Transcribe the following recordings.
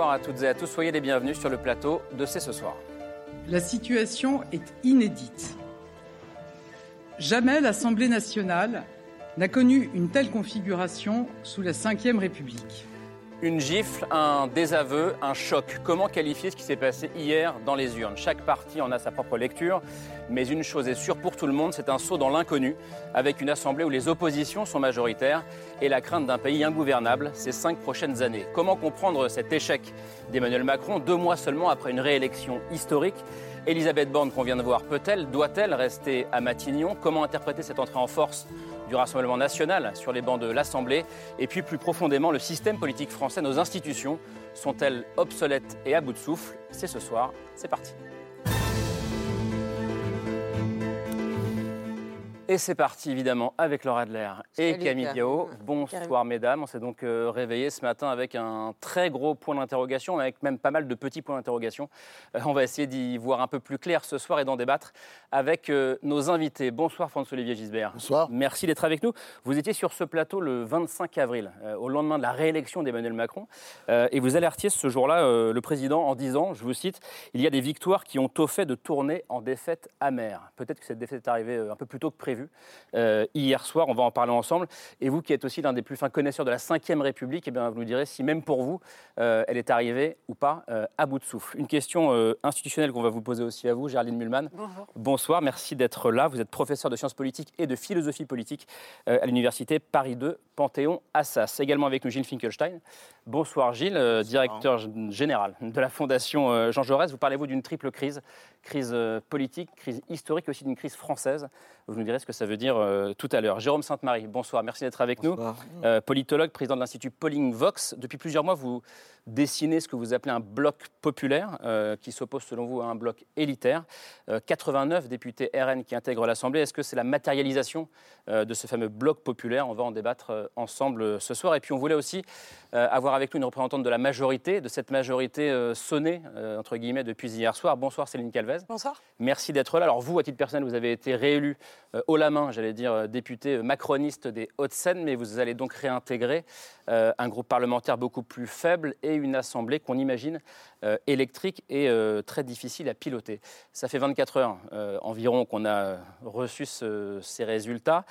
Bonsoir à toutes et à tous, soyez les bienvenus sur le plateau de C'est ce soir. La situation est inédite. Jamais l'Assemblée nationale n'a connu une telle configuration sous la Ve République. Une gifle, un désaveu, un choc. Comment qualifier ce qui s'est passé hier dans les urnes? Chaque parti en a sa propre lecture, mais une chose est sûre pour tout le monde, c'est un saut dans l'inconnu, avec une assemblée où les oppositions sont majoritaires et la crainte d'un pays ingouvernable ces cinq prochaines années. Comment comprendre cet échec d'Emmanuel Macron deux mois seulement après une réélection historique? Elisabeth Borne qu'on vient de voir, peut-elle, doit-elle rester à Matignon? Comment interpréter cette entrée en force du Rassemblement national sur les bancs de l'Assemblée. Et puis plus profondément, le système politique français, nos institutions, sont-elles obsolètes et à bout de souffle? C'est ce soir, c'est parti. Et c'est parti évidemment avec Laura Adler et Camille Diao. Bonsoir mesdames, on s'est donc euh, réveillé ce matin avec un très gros point d'interrogation, avec même pas mal de petits points d'interrogation. Euh, on va essayer d'y voir un peu plus clair ce soir et d'en débattre avec euh, nos invités. Bonsoir François-Olivier Gisbert. Bonsoir. Merci d'être avec nous. Vous étiez sur ce plateau le 25 avril, au lendemain de la réélection d'Emmanuel Macron, et vous alertiez ce jour-là le président en disant, je vous cite, il y a des victoires qui ont au fait de tourner en défaite amère. Peut-être que cette défaite est arrivée un peu plus tôt que prévu euh, hier soir. On va en parler ensemble. Et vous qui êtes aussi l'un des plus fins connaisseurs de la Ve République, eh bien, vous nous direz si même pour vous, euh, elle est arrivée ou pas euh, à bout de souffle. Une question institutionnelle qu'on va vous poser aussi à vous, Gerline Mulman. Bonjour. Bonsoir, merci d'être là. Vous êtes professeur de sciences politiques et de philosophie politique à l'université Paris 2, Panthéon-Assas. Également avec nous Gilles Finkelstein. Bonsoir Gilles, directeur général de la Fondation Jean Jaurès. Vous parlez-vous d'une triple crise crise politique, crise historique aussi d'une crise française. Vous nous direz ce que ça veut dire euh, tout à l'heure. Jérôme Sainte-Marie, bonsoir, merci d'être avec nous. Euh, politologue, président de l'Institut Polling Vox. Depuis plusieurs mois, vous dessinez ce que vous appelez un bloc populaire, euh, qui s'oppose selon vous à un bloc élitaire. 89 députés RN qui intègrent l'Assemblée. Est-ce que c'est la matérialisation de ce fameux bloc populaire? On va en débattre ensemble ce soir. Et puis on voulait aussi avoir avec nous une représentante de la majorité, de cette majorité sonnée, entre guillemets, depuis hier soir. Bonsoir Céline Bonsoir. Merci d'être là. Alors vous, à titre personnel, vous avez été réélu euh, haut la main, j'allais dire, euh, député euh, macroniste des Hauts-de-Seine, mais vous allez donc réintégrer un groupe parlementaire beaucoup plus faible et une assemblée qu'on imagine électrique et très difficile à piloter. Ça fait 24 heures environ qu'on a reçu ces résultats.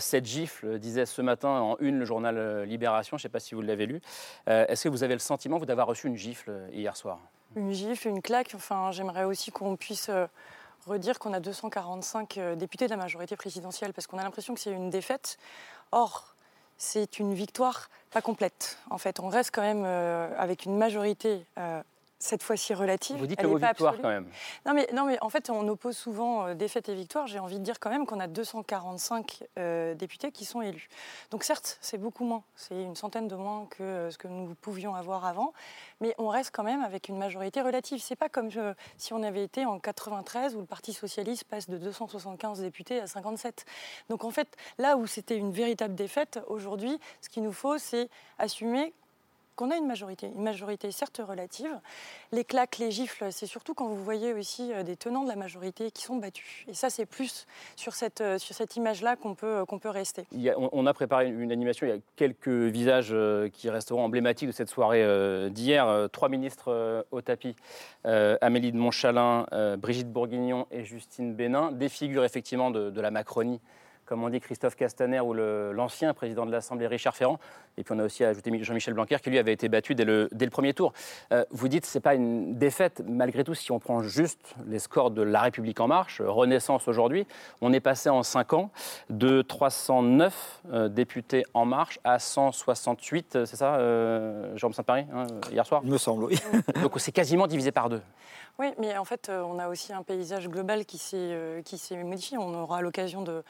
cette gifle disait ce matin en une le journal Libération, je ne sais pas si vous l'avez lu. Est-ce que vous avez le sentiment d'avoir reçu une gifle hier soir? Une gifle, une claque. Enfin, j'aimerais aussi qu'on puisse redire qu'on a 245 euh, députés de la majorité présidentielle, parce qu'on a l'impression que c'est une défaite. Or, c'est une victoire pas complète. En fait, on reste quand même euh, avec une majorité euh, cette fois-ci relative. Vous dites le mot victoire quand même. Non mais, non mais en fait on oppose souvent euh, défaite et victoire. J'ai envie de dire quand même qu'on a 245 euh, députés qui sont élus. Donc certes c'est beaucoup moins, c'est une centaine de moins que euh, ce que nous pouvions avoir avant, mais on reste quand même avec une majorité relative. C'est pas comme si on avait été en 93 où le Parti socialiste passe de 275 députés à 57. Donc en fait là où c'était une véritable défaite, aujourd'hui ce qu'il nous faut c'est assumer qu'on a une majorité, une majorité certes relative. Les claques, les gifles, c'est surtout quand vous voyez aussi euh, des tenants de la majorité qui sont battus. Et ça, c'est plus sur cette, euh, sur cette image-là qu'on peut, euh, peut rester. on, a préparé une animation, il y a quelques visages qui resteront emblématiques de cette soirée d'hier. Trois ministres au tapis, Amélie de Montchalin, Brigitte Bourguignon et Justine Bénin, des figures effectivement de, de la Macronie comme on dit Christophe Castaner ou l'ancien président de l'Assemblée Richard Ferrand. Et puis on a aussi ajouté Jean-Michel Blanquer qui lui avait été battu dès le, dès le premier tour. Euh, vous dites que ce n'est pas une défaite, malgré tout, si on prend juste les scores de La République En Marche, Renaissance aujourd'hui, on est passé en 5 ans de 309 euh, députés En Marche à 168, euh, c'est ça, Jérôme Saint-Paris, hein, hier soir? Il me semble, oui. Donc c'est quasiment divisé par deux. Oui, mais en fait, on a aussi un paysage global qui s'est modifié. On aura l'occasion de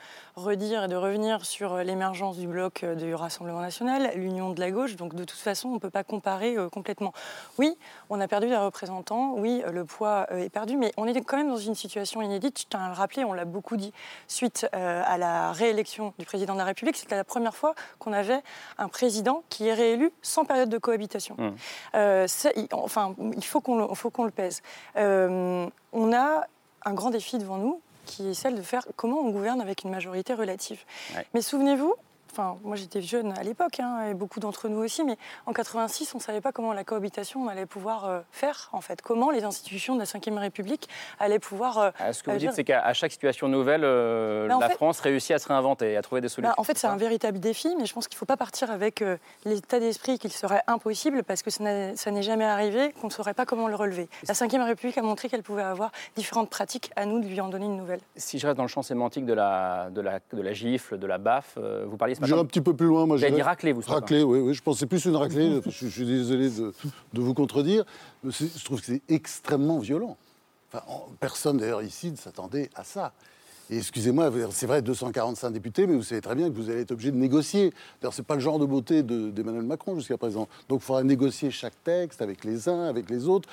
redire et de revenir sur l'émergence du bloc du Rassemblement national, l'union de la gauche. Donc de toute façon, on ne peut pas comparer euh, complètement. Oui, on a perdu des représentants. Oui, euh, le poids euh, est perdu, mais on est quand même dans une situation inédite. Je tiens à le rappeler, on l'a beaucoup dit suite à la réélection du président de la République. C'était la première fois qu'on avait un président qui est réélu sans période de cohabitation. Mmh. enfin, il faut qu'on le, le pèse. on a un grand défi devant nous qui est celle de faire comment on gouverne avec une majorité relative. Mais souvenez-vous, Enfin, moi j'étais jeune à l'époque, hein, et beaucoup d'entre nous aussi, mais en 86, on ne savait pas comment la cohabitation allait pouvoir euh, faire, en fait. Comment les institutions de la Ve République allaient pouvoir. Euh, ah, ce que vous dites, c'est qu'à chaque situation nouvelle, euh, bah, la France réussit à se réinventer, à trouver des solutions. Bah, en fait, c'est un véritable défi, mais je pense qu'il ne faut pas partir avec l'état d'esprit qu'il serait impossible, parce que ça n'est jamais arrivé, qu'on ne saurait pas comment le relever. La Ve République a montré qu'elle pouvait avoir différentes pratiques, à nous de lui en donner une nouvelle. Si je reste dans le champ sémantique de la, de la, de la gifle, de la baffe, vous parliez J'irai un petit peu plus loin. Moi, dit raclée, vous Raclée, oui, oui. Je pensais plus une raclée. je, suis désolé de, vous contredire. je trouve que c'est extrêmement violent. Enfin, personne, d'ailleurs, ici ne s'attendait à ça. Et excusez-moi, c'est vrai, 245 députés, mais vous savez très bien que vous allez être obligé de négocier. D'ailleurs, ce n'est pas le genre de beauté d'Emmanuel Macron jusqu'à présent. Donc, il faudra négocier chaque texte avec les uns, avec les autres.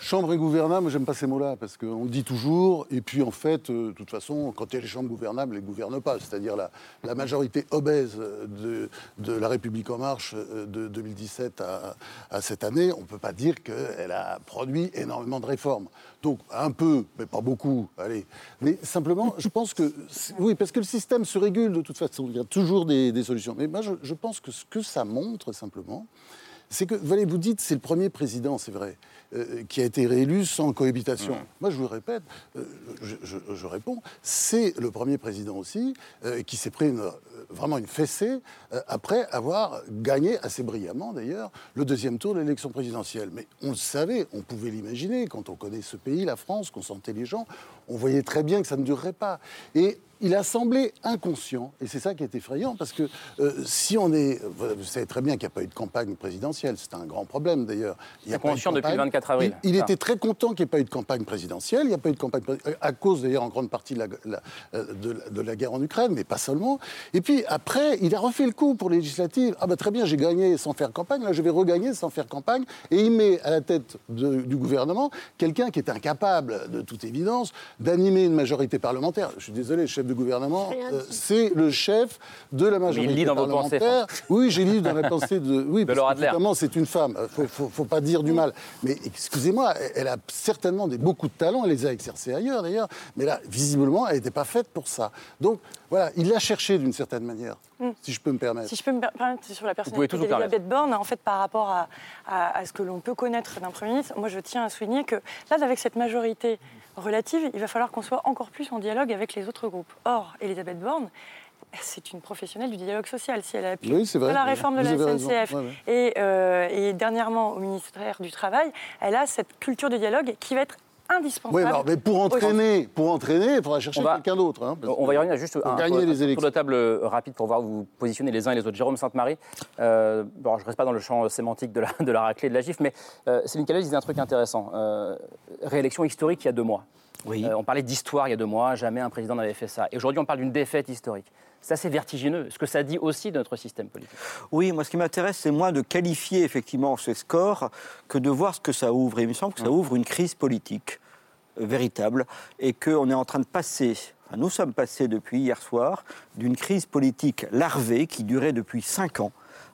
Chambre ingouvernables, j'aime pas ces mots-là, parce qu'on dit toujours, et puis en fait, euh, de toute façon, quand il y a les chambres gouvernables, elles ne gouvernent pas. C'est-à-dire la, majorité obèse de, de, La République En Marche euh, de 2017 à, cette année, on ne peut pas dire qu'elle a produit énormément de réformes. Donc, un peu, mais pas beaucoup, allez. Mais simplement, je pense que. Oui, parce que le système se régule de toute façon, il y a toujours des, solutions. Mais moi, je pense que ce que ça montre, simplement, c'est que, vous vous dites, c'est le premier président, c'est vrai. Euh, qui a été réélu sans cohabitation. Moi, je vous le répète, euh, je, réponds, c'est le premier président aussi euh, qui s'est pris vraiment une fessée après avoir gagné assez brillamment, d'ailleurs, le deuxième tour de l'élection présidentielle. Mais on le savait, on pouvait l'imaginer, quand on connaît ce pays, la France, qu'on sentait les gens, on voyait très bien que ça ne durerait pas. Et il a semblé inconscient, et c'est ça qui est effrayant, parce que euh, si on est. Vous savez très bien qu'il n'y a pas eu de campagne présidentielle, c'est un grand problème d'ailleurs. Il conscient depuis le 24 avril. Il, était très content qu'il n'y ait pas eu de campagne présidentielle, il n'y a pas eu de campagne à cause d'ailleurs en grande partie de la, euh, de, la, guerre en Ukraine, mais pas seulement. Et puis après, il a refait le coup pour les législatives. Ah ben très bien, j'ai gagné sans faire campagne, là je vais regagner sans faire campagne, et il met à la tête du gouvernement quelqu'un qui est incapable, de toute évidence, d'animer une majorité parlementaire. Je suis désolé, chef de gouvernement, euh, c'est le chef de la majorité il lit dans parlementaire. oui, j'ai lu dans la pensée de. Oui, de parce c'est une femme. Faut, faut, faut, pas dire du mal. Mais excusez-moi, elle a certainement des, beaucoup de talents. Elle les a exercés ailleurs, d'ailleurs. Mais là, visiblement, elle n'était pas faite pour ça. Donc, voilà, il l'a cherché d'une certaine manière, hmm. si je peux me permettre. Si je peux me permettre, sur la personnalité d'Elisabeth Borne, en fait, par rapport à, à, à ce que l'on peut connaître d'un Premier ministre, moi, je tiens à souligner que là, avec cette majorité relative, il va falloir qu'on soit encore plus en dialogue avec les autres groupes. Or, Elisabeth Borne, c'est une professionnelle du dialogue social. Si elle a appuyé la réforme de la SNCF euh, Et, dernièrement au ministère du Travail, elle a cette culture de dialogue qui va être indispensable. Oui, mais pour entraîner, pour entraîner, il faudra chercher quelqu'un d'autre. Hein, on va y revenir juste un, gagner les tour de table euh, rapide pour voir vous positionner les uns et les autres. Jérôme Sainte-Marie, euh, je ne reste pas dans le champ sémantique de la, de la raclée de la gifle, mais euh, Céline Calais disait un truc intéressant. réélection historique il y a deux mois. Oui. on parlait d'histoire il y a deux mois, jamais un président n'avait fait ça. Et aujourd'hui, on parle d'une défaite historique. C'est assez vertigineux. Ce que ça dit aussi de notre système politique. Oui, moi, ce qui m'intéresse, c'est moins de qualifier effectivement ce score que de voir ce que ça ouvre. Et il me semble que ça ouvre une crise politique véritable et qu'on est en train de passer, nous sommes passés depuis hier soir, d'une crise politique larvée qui durait depuis cinq ans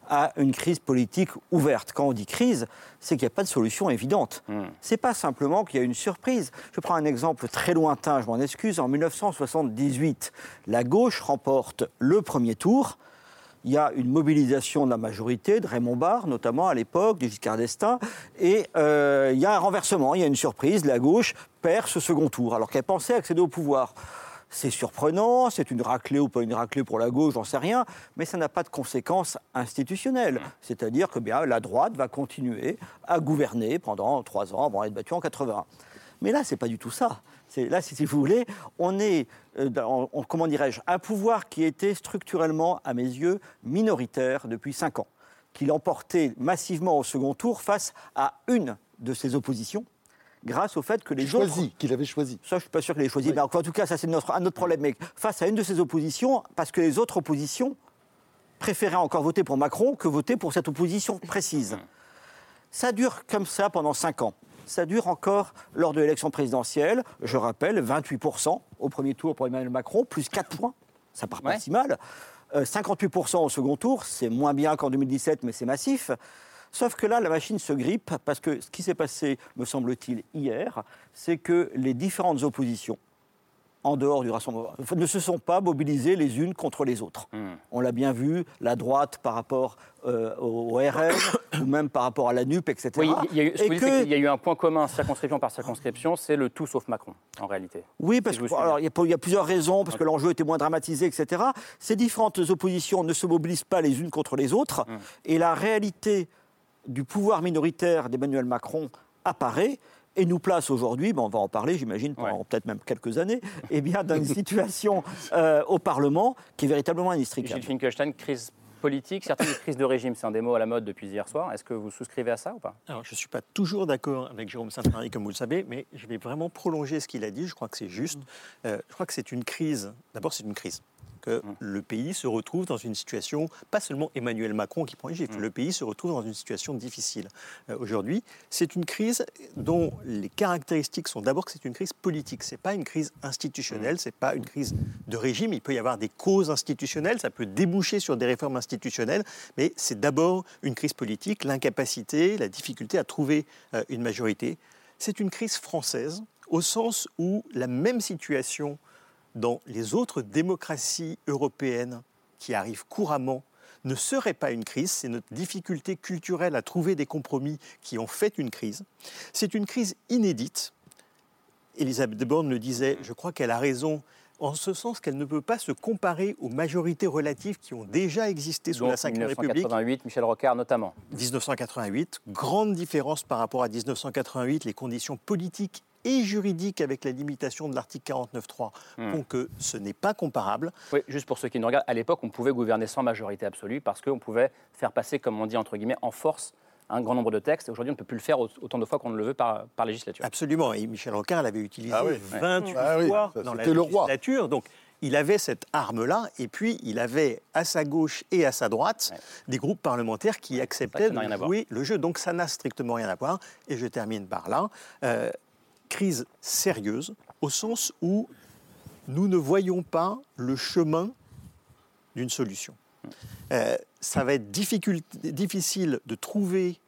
à une crise politique ouverte. Quand on dit crise, c'est qu'il n'y a pas de solution évidente. Hmm. C'est pas simplement qu'il y a une surprise. Je prends un exemple très lointain, je m'en excuse. En 1978, la gauche remporte le premier tour il y a une mobilisation de la majorité, de Raymond Barre notamment à l'époque, de Giscard d'Estaing, et euh, il y a un renversement, il y a une surprise, la gauche perd ce second tour, alors qu'elle pensait accéder au pouvoir. C'est surprenant, c'est une raclée ou pas une raclée pour la gauche, j'en sais rien, mais ça n'a pas de conséquences institutionnelles. C'est-à-dire que bien, la droite va continuer à gouverner pendant trois ans avant d'être battue en 81. Mais là, c'est pas du tout ça. Là, si vous voulez, on est, euh, comment dirais-je, un pouvoir qui était structurellement, à mes yeux, minoritaire depuis cinq ans, qui l'emportait massivement au second tour face à une de ses oppositions, grâce au fait que les choisi, autres... qu'il avait choisi. Ça, je ne suis pas sûr qu'il ait choisi. Mais en tout cas, ça, c'est notre, un autre problème. Mais face à une de ces oppositions, parce que les autres oppositions préféraient encore voter pour Macron que voter pour cette opposition précise. Ça dure comme ça pendant cinq ans. Ça dure encore lors de l'élection présidentielle. Je rappelle, 28% au premier tour pour Emmanuel Macron, plus 4 points. Ça part pas si mal. 58% euh, au second tour, c'est moins bien qu'en 2017, mais c'est massif. Sauf que là, la machine se grippe parce que ce qui s'est passé, me semble-t-il, hier, c'est que les différentes oppositions, en dehors du rassemblement, ne se sont pas mobilisées les unes contre les autres. Hmm. On l'a bien vu, la droite par rapport euh, au RN, ou même par rapport à la NUP, etc. Oui, il y, a eu, il y a eu un point commun, circonscription par circonscription, c'est le tout sauf Macron, en réalité. Oui, parce qu'il y, y, a plusieurs raisons, parce que l'enjeu était moins dramatisé, etc. Ces différentes oppositions ne se mobilisent pas les unes contre les autres, hmm. et la réalité du pouvoir minoritaire d'Emmanuel Macron apparaît et nous place aujourd'hui, on va en parler, j'imagine, pendant peut-être même quelques années, eh bien, dans une situation euh, au Parlement qui est véritablement inextricable. Gilles Finkelstein, crise politique, certaines crises de régime, c'est un des mots à la mode depuis hier soir. Est-ce que vous souscrivez à ça ou pas? Alors, je ne suis pas toujours d'accord avec Jérôme Saint-Marie, comme vous le savez, mais je vais vraiment prolonger ce qu'il a dit. Je crois que c'est juste. Mm. Euh, je crois que c'est une crise. D'abord, c'est une crise que le pays se retrouve dans une situation, pas seulement Emmanuel Macron qui prend les mm. le pays se retrouve dans une situation difficile. Euh, aujourd'hui, c'est une crise dont les caractéristiques sont d'abord que c'est une crise politique, c'est pas une crise institutionnelle, c'est pas une crise de régime, il peut y avoir des causes institutionnelles, ça peut déboucher sur des réformes institutionnelles, mais c'est d'abord une crise politique, l'incapacité, la difficulté à trouver euh, une majorité. C'est une crise française au sens où la même situation dans les autres démocraties européennes qui arrivent couramment ne serait pas une crise, c'est notre difficulté culturelle à trouver des compromis qui ont fait une crise. C'est une crise inédite. Elisabeth Borne le disait, je crois qu'elle a raison, en ce sens qu'elle ne peut pas se comparer aux majorités relatives qui ont déjà existé sous la Ve République. 1988, Michel Rocard notamment. 1988, grande différence par rapport à 1988, les conditions politiques et juridique avec la limitation de l'article 49.3 hmm. font que ce n'est pas comparable. Oui, juste pour ceux qui nous regardent, à l'époque, on pouvait gouverner sans majorité absolue parce qu'on pouvait faire passer, comme on dit entre guillemets, en force un grand nombre de textes. Aujourd'hui, on ne peut plus le faire autant de fois qu'on ne le veut par, par législature. Absolument. Et Michel Rocard l'avait utilisé 28 ah fois ah dans la législature. Donc, il avait cette arme-là, et puis il avait à sa gauche et à sa droite des groupes parlementaires qui acceptaient de jouer le jeu. Donc ça n'a strictement rien à voir. Et je termine par là. Euh, crise sérieuse au sens où nous ne voyons pas le chemin d'une solution. Euh, ça va être difficile de trouver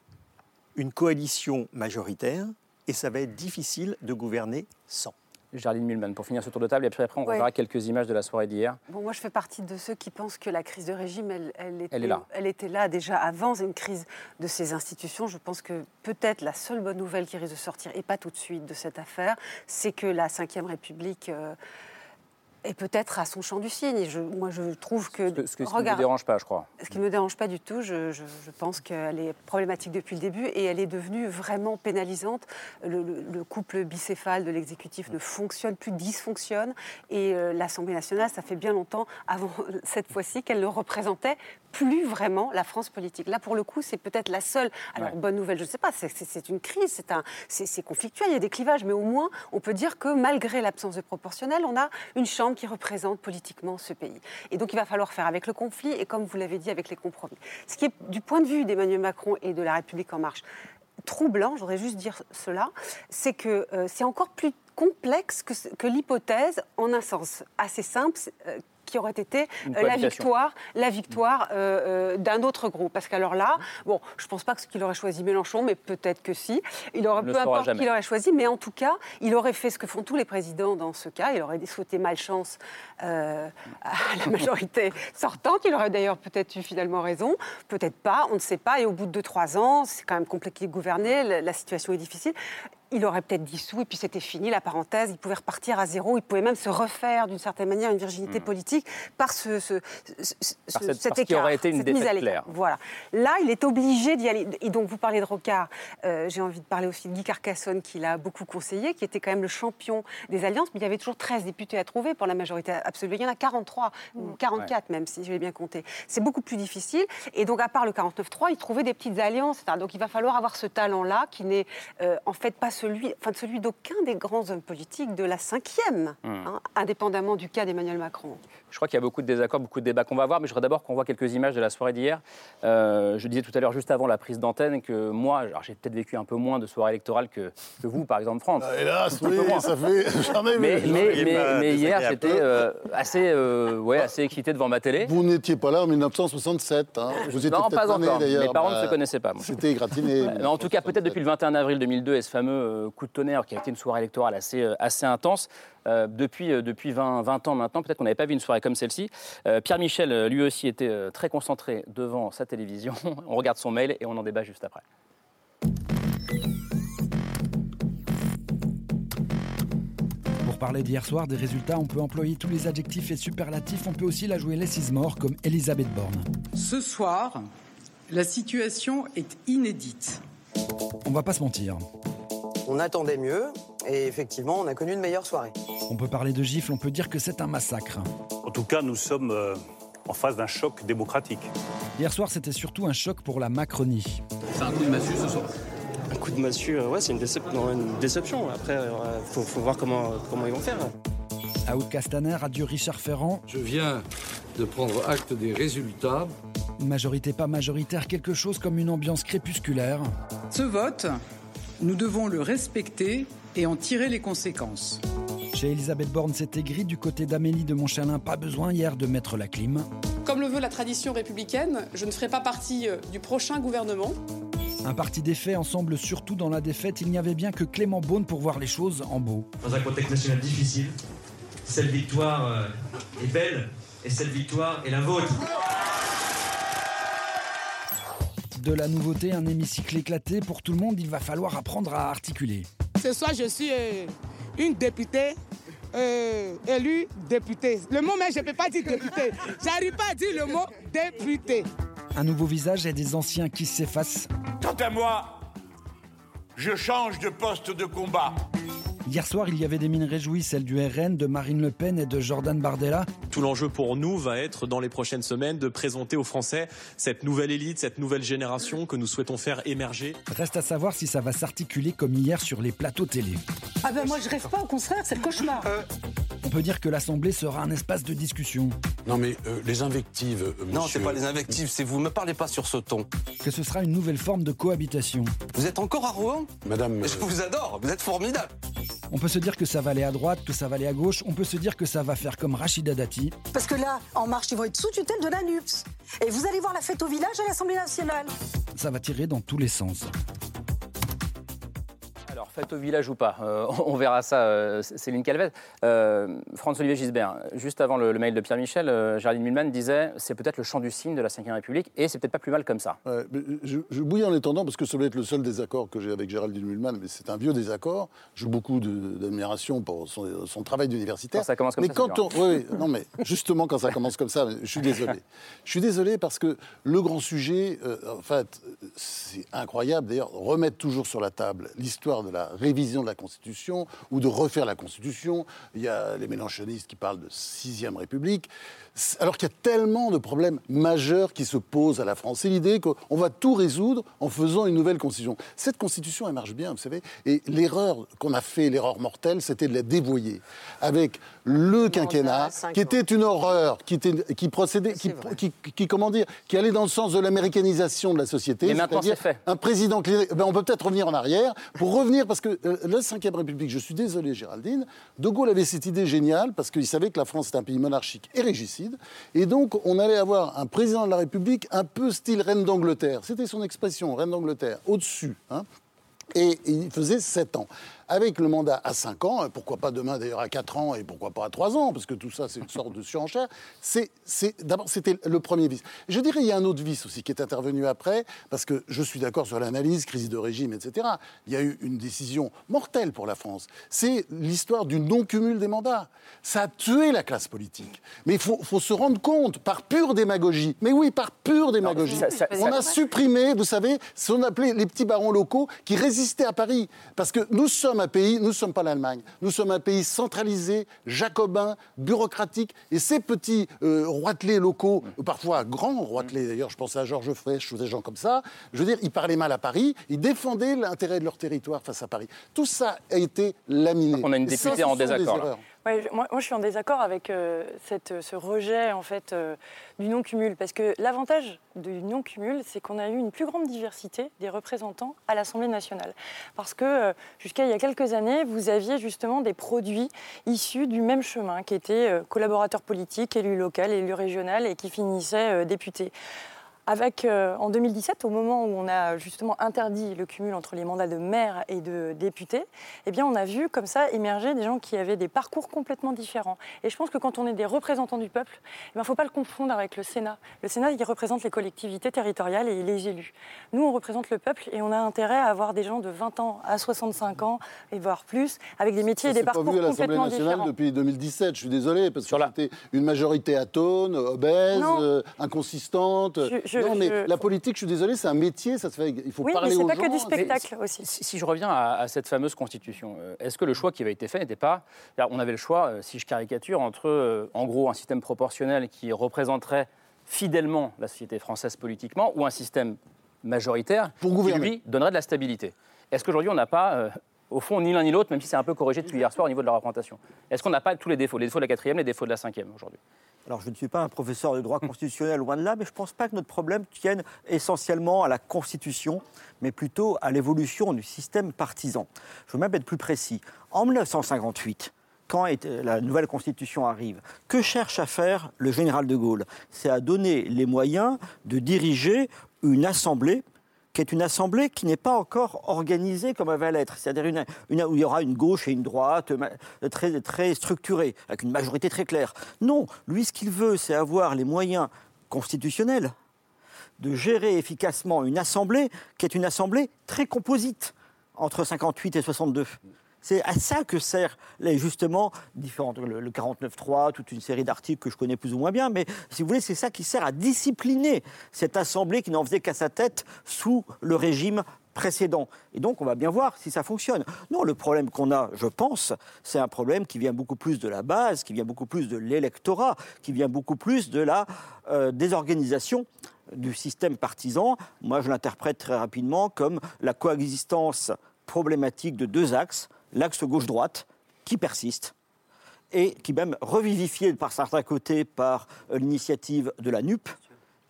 une coalition majoritaire et ça va être difficile de gouverner sans. Jarline Mulman, pour finir ce tour de table, et après, après on reverra quelques images de la soirée d'hier. Bon, moi, je fais partie de ceux qui pensent que la crise de régime, elle, elle, était, là. elle était là déjà avant une crise de ces institutions. Je pense que peut-être la seule bonne nouvelle qui risque de sortir, et pas tout de suite, de cette affaire, c'est que la Ve République... Euh, et peut-être à son champ du signe. Je, moi, je trouve que. Ce, qui ne me dérange pas, je crois. Ce qui ne me dérange pas du tout, je, pense qu'elle est problématique depuis le début et elle est devenue vraiment pénalisante. Le, couple bicéphale de l'exécutif ne fonctionne plus, dysfonctionne. Et euh, l'Assemblée nationale, ça fait bien longtemps, avant cette fois-ci, qu'elle ne représentait plus vraiment la France politique. Là, pour le coup, c'est peut-être la seule. Alors, bonne nouvelle, je ne sais pas, c'est une crise, c'est conflictuel, il y a des clivages, mais au moins, on peut dire que malgré l'absence de proportionnel, on a une chambre qui représente politiquement ce pays. Et donc, il va falloir faire avec le conflit et, comme vous l'avez dit, avec les compromis. Ce qui est, du point de vue d'Emmanuel Macron et de la République En Marche, troublant, je voudrais juste dire cela, c'est que euh, c'est encore plus complexe que, l'hypothèse, en un sens assez simple, qui aurait été euh, la victoire, la victoire euh, euh, d'un autre groupe. Parce qu'alors là, bon, je ne pense pas qu'il aurait choisi Mélenchon, mais peut-être que si. Il aurait, peu importe qu'il aurait choisi, mais en tout cas, il aurait fait ce que font tous les présidents dans ce cas. Il aurait souhaité malchance à la majorité sortante. Il aurait d'ailleurs peut-être eu finalement raison, peut-être pas, on ne sait pas. Et au bout de 2-3 ans, c'est quand même compliqué de gouverner, la, situation est difficile. Il aurait peut-être dissous et puis c'était fini, la parenthèse, il pouvait repartir à zéro, il pouvait même se refaire d'une certaine manière une virginité politique par ce, ce- ce- ce- Par cette- cet écart, aurait été une cette mise à l'écart. Voilà. Là, il est obligé d'y aller. Et donc, vous parlez de Rocard, euh, j'ai envie de parler aussi de Guy Carcassonne, qui l'a beaucoup conseillé, qui était quand même le champion des alliances, mais il y avait toujours 13 députés à trouver pour la majorité absolue. Il y en a 43, ou 44 même, si je l'ai bien compté. C'est beaucoup plus difficile. Et donc, à part le 49-3, il trouvait des petites alliances. etc. Donc, il va falloir avoir ce talent-là, qui n'est euh, en fait pas celui, enfin, celui d'aucun des grands hommes politiques de la cinquième, hein, indépendamment du cas d'Emmanuel Macron. Je crois qu'il y a beaucoup de désaccords, beaucoup de débats qu'on va voir, mais je voudrais d'abord qu'on voit quelques images de la soirée d'hier. Euh, je disais tout à l'heure, juste avant la prise d'antenne, que moi, alors j'ai peut-être vécu un peu moins de soirées électorales que, que vous, par exemple, France. Ah, Hélas, oui, ça fait. J'en ai Mais, mais, mais- pas mais hier, j'étais euh, assez, euh, ouais, assez excité devant ma télé. Vous n'étiez pas là en 1967. Hein. Vous étiez non, pas encore. d'ailleurs. Mes parents ne Bah, se connaissaient pas. moi. C'était égratigné. Mais en tout cas, peut-être depuis le 21 avril 2002 et ce fameux euh, coup de tonnerre qui a été une soirée électorale assez, euh, assez intense. euh, depuis euh, depuis 20, 20 ans maintenant, peut-être qu'on n'avait pas vu une soirée comme celle-ci. Euh, Pierre Michel, lui aussi, était euh, très concentré devant sa télévision. on regarde son mail et on en débat juste après. Pour parler d'hier soir, des résultats, on peut employer tous les adjectifs et superlatifs, on peut aussi la jouer Less is more comme Elisabeth Borne. Ce soir, la situation est inédite. On va pas se mentir. On attendait mieux et effectivement, on a connu une meilleure soirée. On peut parler de gifles, on peut dire que c'est un massacre. En tout cas, nous sommes euh, en face d'un choc démocratique. Hier soir, c'était surtout un choc pour la Macronie. Un coup de massue, euh, ouais, c'est une, décep- non, une déception. Après, il faut, faut voir comment, comment ils vont faire. Aoud Castaner, adieu Richard Ferrand. Je viens de prendre acte des résultats. Majorité pas majoritaire, quelque chose comme une ambiance crépusculaire. Ce vote, nous devons le respecter et en tirer les conséquences. Chez Elisabeth Borne, c'était gris. Du côté d'Amélie de Montchalin, pas besoin hier de mettre la clim. Comme le veut la tradition républicaine, je ne ferai pas partie euh, du prochain gouvernement. Un parti des faits ensemble, surtout dans la défaite, il n'y avait bien que Clément Beaune pour voir les choses en beau. Dans un contexte national difficile, cette victoire euh, est belle et cette victoire est la vôtre. De la nouveauté, un hémicycle éclaté. Pour tout le monde, il va falloir apprendre à articuler. Ce soir, je suis euh, une députée euh, élue députée. Le mot même, je ne peux pas dire députée. J'arrive pas à dire le mot député. Un nouveau visage et des anciens qui s'effacent. Quant à moi, je change de poste de combat. Hier soir, il y avait des mines réjouies, celles du RN, de Marine Le Pen et de Jordan Bardella. Tout l'enjeu pour nous va être, dans les prochaines semaines, de présenter aux Français cette nouvelle élite, cette nouvelle génération que nous souhaitons faire émerger. Reste à savoir si ça va s'articuler comme hier sur les plateaux télé. Ah ben moi je rêve pas, au contraire, c'est le cauchemar. On peut dire que l'Assemblée sera un espace de discussion. Non mais euh, les invectives, euh, Non, monsieur- c'est pas les invectives, c'est vous. Me parlez pas sur ce ton. Que ce sera une nouvelle forme de cohabitation. Vous êtes encore à Rouen? Madame. Je vous adore, vous êtes formidable. On peut se dire que ça va aller à droite, que ça va aller à gauche. On peut se dire que ça va faire comme Rachida Dati. Parce que là, En Marche, ils vont être sous tutelle de l'ANUPS. Et vous allez voir la fête au village à l'Assemblée nationale. Ça va tirer dans tous les sens. Fête au village ou pas Euh, On verra ça, euh, Céline Calvet. Euh, François-Olivier Gisbert, juste avant le, le mail de Pierre Michel, euh, Géraldine Mulman disait c'est peut-être le chant du cygne de la Ve République et c'est peut-être pas plus mal comme ça. Ouais, je, je bouille en étendant parce que ça doit être le seul désaccord que j'ai avec Géraldine Mulman, mais c'est un vieux désaccord. J'ai beaucoup d'admiration pour son, son travail d'universitaire. Quand ça commence comme mais ça, quand on, oui, non, mais justement quand ça commence comme ça, je suis désolé. Je suis désolé parce que le grand sujet, en fait, c'est incroyable d'ailleurs, remettre toujours sur la table l'histoire de la révision de la Constitution ou de refaire la Constitution. Il y a les mélanchonistes qui parlent de sixième République. Alors qu'il y a tellement de problèmes majeurs qui se posent à la France. C'est l'idée qu'on va tout résoudre en faisant une nouvelle constitution. Cette constitution, elle marche bien, vous savez. Et l'erreur qu'on a fait, l'erreur mortelle, c'était de la dévoyer avec le quinquennat, qui était une horreur, qui, était, qui procédait, qui, qui, qui- comment dire, qui allait dans le sens de l'américanisation de la société. Mais maintenant, c'est fait. Un président clé- ben, on peut peut-être revenir en arrière pour revenir parce que euh, la Ve République, je suis désolé Géraldine, De Gaulle avait cette idée géniale parce qu'il savait que la France est un pays monarchique et régicide et donc on allait avoir un président de la République un peu style reine d'Angleterre. C'était son expression, reine d'Angleterre, au-dessus. hein. Et il faisait sept ans. Avec le mandat à 5 ans, et pourquoi pas demain d'ailleurs à 4 ans, et pourquoi pas à 3 ans, parce que tout ça c'est une sorte de surenchère, c'est, d'abord c'était le premier vice. Je dirais il y a un autre vice aussi qui est intervenu après, parce que je suis d'accord sur l'analyse, crise de régime, etc. Il y a eu une décision mortelle pour la France. C'est l'histoire du non-cumul des mandats. Ça a tué la classe politique. Mais il faut, faut se rendre compte, par pure démagogie, mais oui, par pure démagogie, ça- ça- on ça- a supprimé, vous savez, ce qu'on appelait les petits barons locaux qui résistaient à Paris. Parce que nous sommes un pays, nous ne sommes pas l'Allemagne, nous sommes un pays centralisé, jacobin, bureaucratique. Et ces petits euh, roitelets locaux, parfois grands roitelets d'ailleurs, je pensais à Georges Frêche ou des gens comme ça, je veux dire, ils parlaient mal à Paris, ils défendaient l'intérêt de leur territoire face à Paris. Tout ça a été laminé. On a une ça, députée en désaccord. Moi, je suis en désaccord avec euh, cette, ce rejet en fait euh, du non-cumul, parce que l'avantage du non-cumul, c'est qu'on a eu une plus grande diversité des représentants à l'Assemblée nationale. Parce que euh, jusqu'à il y a quelques années, vous aviez justement des produits issus du même chemin, qui étaient euh, collaborateurs politiques, élus locaux, élus régionaux, et qui finissaient euh, députés. Avec, euh, en 2017, au moment où on a justement interdit le cumul entre les mandats de maire et de député, eh bien, on a vu comme ça émerger des gens qui avaient des parcours complètement différents. Et je pense que quand on est des représentants du peuple, il ne faut pas le confondre avec le Sénat. Le Sénat, il représente les collectivités territoriales et les élus. Nous, on représente le peuple et on a intérêt à avoir des gens de 20 ans à 65 ans, et voire plus, avec des métiers Ça et des s'est pas parcours vu à l'Assemblée complètement nationale différents. depuis 2017, je suis désolé, parce que c'était une majorité atone, obèse, euh, inconsistante. Je- je- non, mais je- la politique, je suis désolé, c'est un métier, ça se fait. Il faut Oui, mais parler c'est aux pas gens. que du spectacle aussi. Si, si je reviens à, à cette fameuse constitution, euh, est-ce que le choix qui avait été fait n'était pas. On avait le choix, euh, si je caricature, entre euh, en gros un système proportionnel qui représenterait fidèlement la société française politiquement ou un système majoritaire qui lui donnerait de la stabilité? Est-ce qu'aujourd'hui on n'a pas. Euh, au fond, ni l'un ni l'autre, même si c'est un peu corrigé depuis hier soir au niveau de la représentation. Est-ce qu'on n'a pas tous les défauts, les défauts de la quatrième, les défauts de la cinquième aujourd'hui? Alors, je ne suis pas un professeur de droit constitutionnel, loin de là, mais je ne pense pas que notre problème tienne essentiellement à la Constitution, mais plutôt à l'évolution du système partisan. Je veux même être plus précis. En 1958, quand est- la nouvelle Constitution arrive, que cherche à faire le général de Gaulle? C'est à donner les moyens de diriger une assemblée qui est une assemblée qui n'est pas encore organisée comme elle va l'être, c'est-à-dire où il y aura une gauche et une droite très, très structurées, avec une majorité très claire. Non, lui, ce qu'il veut, c'est avoir les moyens constitutionnels de gérer efficacement une assemblée qui est une assemblée très composite entre 58 et 62. C'est à ça que sert justement le, le 49.3, toute une série d'articles que je connais plus ou moins bien, mais si vous voulez, c'est ça qui sert à discipliner cette assemblée qui n'en faisait qu'à sa tête sous le régime précédent. Et donc, on va bien voir si ça fonctionne. Non, le problème qu'on a, je pense, c'est un problème qui vient beaucoup plus de la base, qui vient beaucoup plus de l'électorat, qui vient beaucoup plus de la euh, désorganisation du système partisan. Moi, je l'interprète très rapidement comme la coexistence problématique de deux axes, l'axe gauche-droite, qui persiste, et qui même revivifié par certains côtés par euh, l'initiative de la NUP,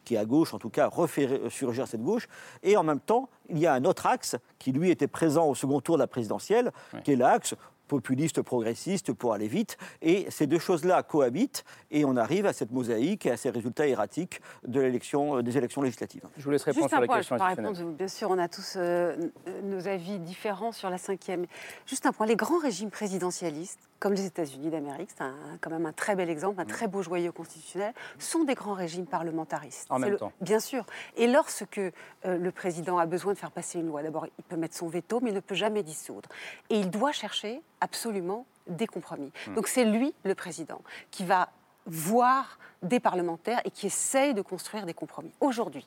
qui à gauche en tout cas refait ré- surgir cette gauche, et en même temps il y a un autre axe qui lui était présent au second tour de la présidentielle, qui est l'axe populiste progressiste pour aller vite, et ces deux choses-là cohabitent, et on arrive à cette mosaïque et à ces résultats erratiques de l'élection, euh, des élections législatives. Je vous laisse Juste répondre sur un la point, je question peux pas institutionnelle. répondre. Bien sûr, on a tous euh, nos avis différents sur la cinquième. Juste un point, les grands régimes présidentialistes, comme les États-Unis d'Amérique, c'est quand même un très bel exemple, un très beau joyau constitutionnel, sont des grands régimes parlementaristes. En même le- temps. Bien sûr. Et lorsque euh, le président a besoin de faire passer une loi, d'abord, il peut mettre son veto, mais il ne peut jamais dissoudre. Et il doit chercher absolument des compromis. Hmm. Donc c'est lui, le président, qui va voir des parlementaires et qui essaye de construire des compromis. Aujourd'hui,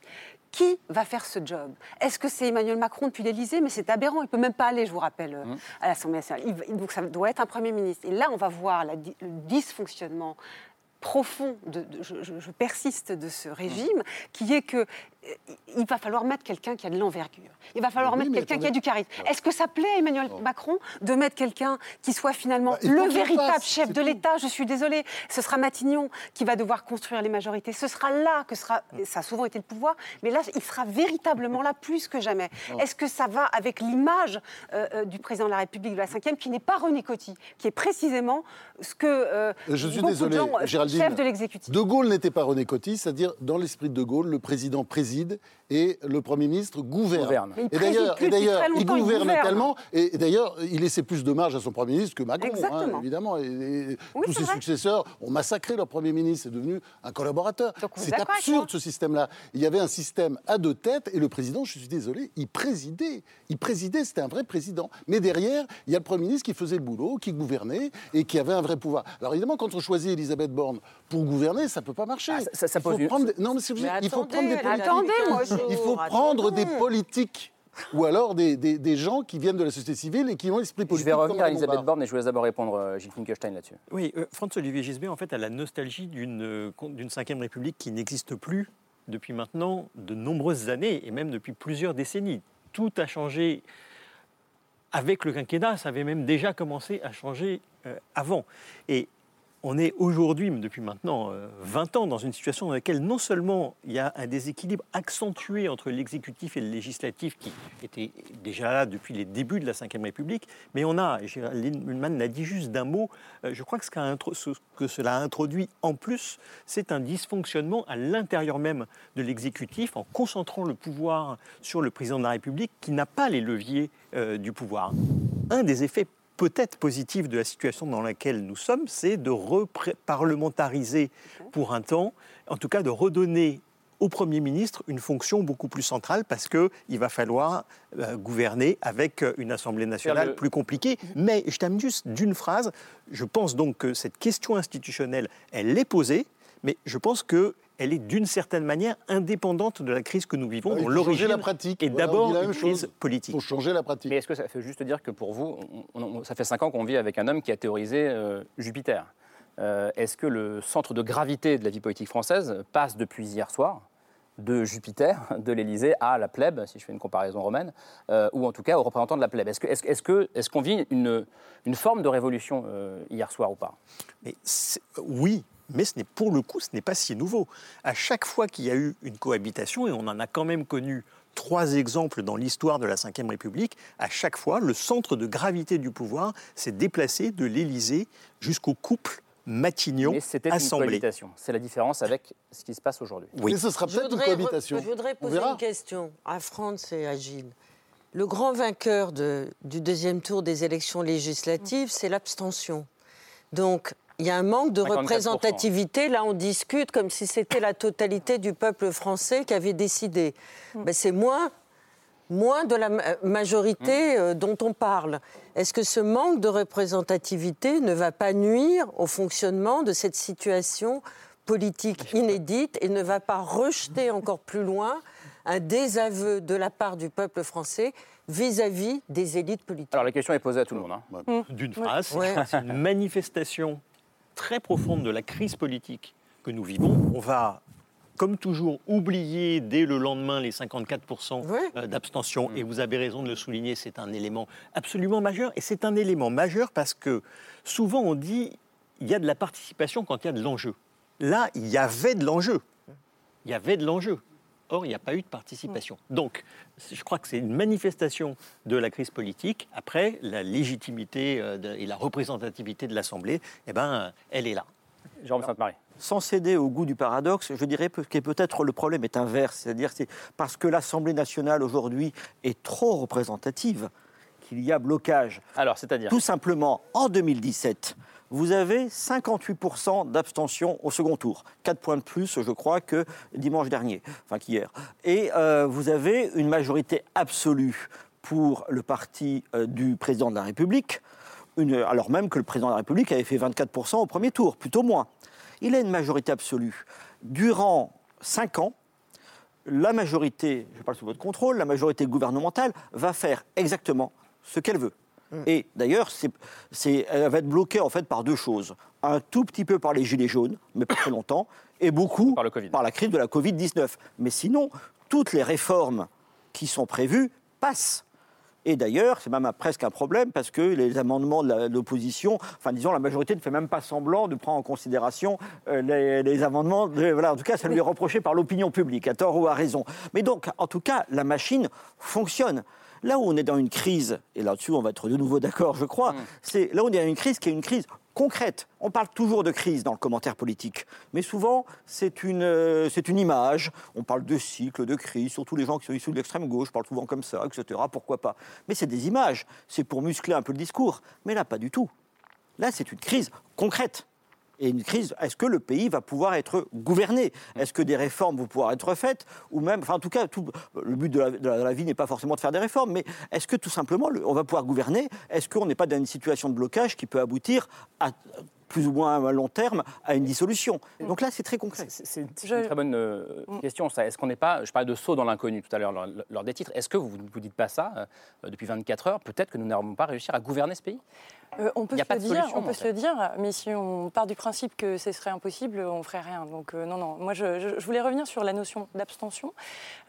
qui va faire ce job? Est-ce que c'est Emmanuel Macron depuis l'Élysée? Mais c'est aberrant, il ne peut même pas aller, je vous rappelle, euh, à l'Assemblée nationale. Il donc ça doit être un Premier ministre. Et là, on va voir la le dysfonctionnement profond, de, de- je, persiste de ce régime, qui est que il va falloir mettre quelqu'un qui a de l'envergure. Il va falloir Oui, mettre quelqu'un qui a du charisme. Est-ce que ça plaît à Emmanuel Macron de mettre quelqu'un qui soit finalement Bah, le véritable chef de l'État? Je suis désolée. Ce sera Matignon qui va devoir construire les majorités. Ce sera là que sera. Ça a souvent été le pouvoir, mais là, il sera véritablement là plus que jamais. Est-ce que ça va avec l'image euh, euh, du président de la République de la Ve, qui n'est pas René Coty, qui est précisément ce que euh, Je suis beaucoup désolé, de gens, Géraldine. chefs de l'exécutif. De Gaulle n'était pas René Coty, c'est-à-dire dans l'esprit de De Gaulle, le président président préside et le Premier ministre gouverne. Gouverne. Et d'ailleurs, il longtemps, il gouverne gouverne. tellement, et d'ailleurs, il laissait plus de marge à son Premier ministre que Macron, hein, évidemment. Et, et Oui, tous ses vrai. successeurs ont massacré leur Premier ministre, c'est devenu un collaborateur. C'est absurde ce système-là. Il y avait un système à deux têtes, et le président, je suis désolé, il présidait. Il présidait, c'était un vrai président. Mais derrière, il y a le Premier ministre qui faisait le boulot, qui gouvernait, et qui avait un vrai pouvoir. Alors évidemment, quand on choisit Elisabeth Borne pour gouverner, ça ne peut pas marcher. Ah, ça- ça- ça Il faut une- prendre des- Non, mais il faut prendre des attendez, politiques. attendez, moi, je- Il faut prendre des politiques ou alors des, des- des gens qui viennent de la société civile et qui ont l'esprit Je politique. vais revenir à Elisabeth. Borne et je vous laisse d'abord répondre, euh, Gilles Finkelstein, là-dessus. Oui, euh, Franz-Olivier Gisbert, en fait, a la nostalgie d'une euh, d'une cinquième République qui n'existe plus depuis maintenant de nombreuses années et même depuis plusieurs décennies. Tout a changé avec le quinquennat, ça avait même déjà commencé à changer euh, avant. Et on est aujourd'hui, depuis maintenant euh, 20 ans, dans une situation dans laquelle non seulement il y a un déséquilibre accentué entre l'exécutif et le législatif qui était déjà là depuis les débuts de la Ve République, mais on a, et Géraldine Mulman l'a dit juste d'un mot, euh, je crois que ce que cela a introduit en plus, c'est un dysfonctionnement à l'intérieur même de l'exécutif en concentrant le pouvoir sur le président de la République qui n'a pas les leviers euh, du pouvoir. Un des effets peut-être positif de la situation dans laquelle nous sommes, c'est de reparlementariser pour un temps, en tout cas de redonner au Premier ministre une fonction beaucoup plus centrale parce qu'il va falloir euh, gouverner avec euh, une Assemblée nationale le- plus compliquée. Mais je termine juste d'une phrase. Je pense donc que cette question institutionnelle, elle est posée, mais je pense que elle est d'une certaine manière indépendante de la crise que nous vivons, Ah, dont l'origine la pratique. est Voilà, d'abord une crise chose. politique. Il faut changer la pratique. Mais est-ce que ça veut juste dire que pour vous, on- on- ça fait cinq ans qu'on vit avec un homme qui a théorisé euh, Jupiter Euh, Est-ce que le centre de gravité de la vie politique française passe depuis hier soir de Jupiter, de l'Élysée, à la plèbe, si je fais une comparaison romaine, euh, ou en tout cas aux représentants de la plèbe? Est-ce qu'on est est que, est qu'on vit une, une forme de révolution euh, hier soir ou pas? Mais oui, mais ce n'est pour le coup, ce n'est pas si nouveau. À chaque fois qu'il y a eu une cohabitation, et on en a quand même connu trois exemples dans l'histoire de la Ve République, à chaque fois, le centre de gravité du pouvoir s'est déplacé de l'Élysée jusqu'au couple Matignon Mais c'était une cohabitation. C'est la différence avec ce qui se passe aujourd'hui. Oui. Mais ce sera peut-être une cohabitation. je voudrais poser une question à France et à Gilles. Le grand vainqueur de- du deuxième tour des élections législatives, c'est l'abstention. Donc, il y a un manque de 54%. représentativité. Là, on discute comme si c'était la totalité du peuple français qui avait décidé. Ben, c'est moins, moins de la ma- majorité euh, dont on parle. Est-ce que ce manque de représentativité ne va pas nuire au fonctionnement de cette situation politique inédite et ne va pas rejeter encore plus loin un désaveu de la part du peuple français vis-à-vis des élites politiques? Alors la question est posée à tout le monde. hein. D'une phrase, Ouais. c'est une manifestation très profonde de la crise politique que nous vivons. On va, comme toujours, oublier dès le lendemain les 54% euh, d'abstention. Et vous avez raison de le souligner, c'est un élément absolument majeur. Et c'est un élément majeur parce que souvent on dit il y a de la participation quand il y a de l'enjeu. Là, il y avait de l'enjeu. Il y avait de l'enjeu. Or, il n'y a pas eu de participation. Donc, je crois que c'est une manifestation de la crise politique. Après, la légitimité euh, et la représentativité de l'Assemblée, eh ben, elle est là. Jérôme Sainte-Marie. Sans céder au goût du paradoxe, je dirais que peut-être le problème est inverse, c'est-à-dire c'est parce que l'Assemblée nationale aujourd'hui est trop représentative qu'il y a blocage. Alors, c'est-à-dire Tout simplement, en 2017, vous avez 58% d'abstention au second tour. 4 points de plus, je crois, que dimanche dernier, enfin qu'hier. Et euh, vous avez une majorité absolue pour le parti euh, du président de la République, alors même que le président de la République avait fait 24% au premier tour, plutôt moins. Il a une majorité absolue. Durant 5 ans, la majorité, je parle sous votre contrôle, la majorité gouvernementale va faire exactement ce qu'elle veut. Et d'ailleurs, c'est, elle va être bloquée en fait par deux choses. Un tout petit peu par les gilets jaunes, mais pas très longtemps, et beaucoup par, la crise de la Covid-19. Mais sinon, toutes les réformes qui sont prévues passent. Et d'ailleurs, c'est même un- presque un problème parce que les amendements de l'opposition, enfin disons, la majorité ne fait même pas semblant de prendre en considération euh, les, les amendements. de- voilà, en tout cas, ça lui est reproché par l'opinion publique, à tort ou à raison. Mais donc, en tout cas, la machine fonctionne. Là où on est dans une crise, et là-dessus on va être de nouveau d'accord, je crois, c'est là où on est dans une crise qui est une crise concrète. On parle toujours de crise dans le commentaire politique, mais souvent c'est une, euh, c'est une image. On parle de cycle, de crise, surtout les gens qui sont issus de l'extrême gauche parlent souvent comme ça, etc. Pourquoi pas Mais c'est des images, c'est pour muscler un peu le discours. Mais là, pas du tout. Là, c'est une crise concrète. Et une crise, est-ce que le pays va pouvoir être gouverné? Est-ce que des réformes vont pouvoir être faites Ou même, enfin en tout cas, tout, le but de la, de la- de la vie n'est pas forcément de faire des réformes, mais est-ce que tout simplement le- on va pouvoir gouverner? Est-ce qu'on n'est pas dans une situation de blocage qui peut aboutir à plus ou moins à long terme à une dissolution? Donc là, c'est très concret. C'est une très bonne euh, question, ça. Est-ce qu'on n'est pas, je parlais de saut dans l'inconnu tout à l'heure lors, lors des titres, est-ce que vous ne vous dites pas ça euh, depuis 24 heures? Peut-être que nous n'allons pas réussir à gouverner ce pays? Euh, on peut, se pas le dire, solution, on peut se le dire, mais si on part du principe que ce serait impossible, on ferait rien. Donc euh, non, non. Moi, je, je- je voulais revenir sur la notion d'abstention.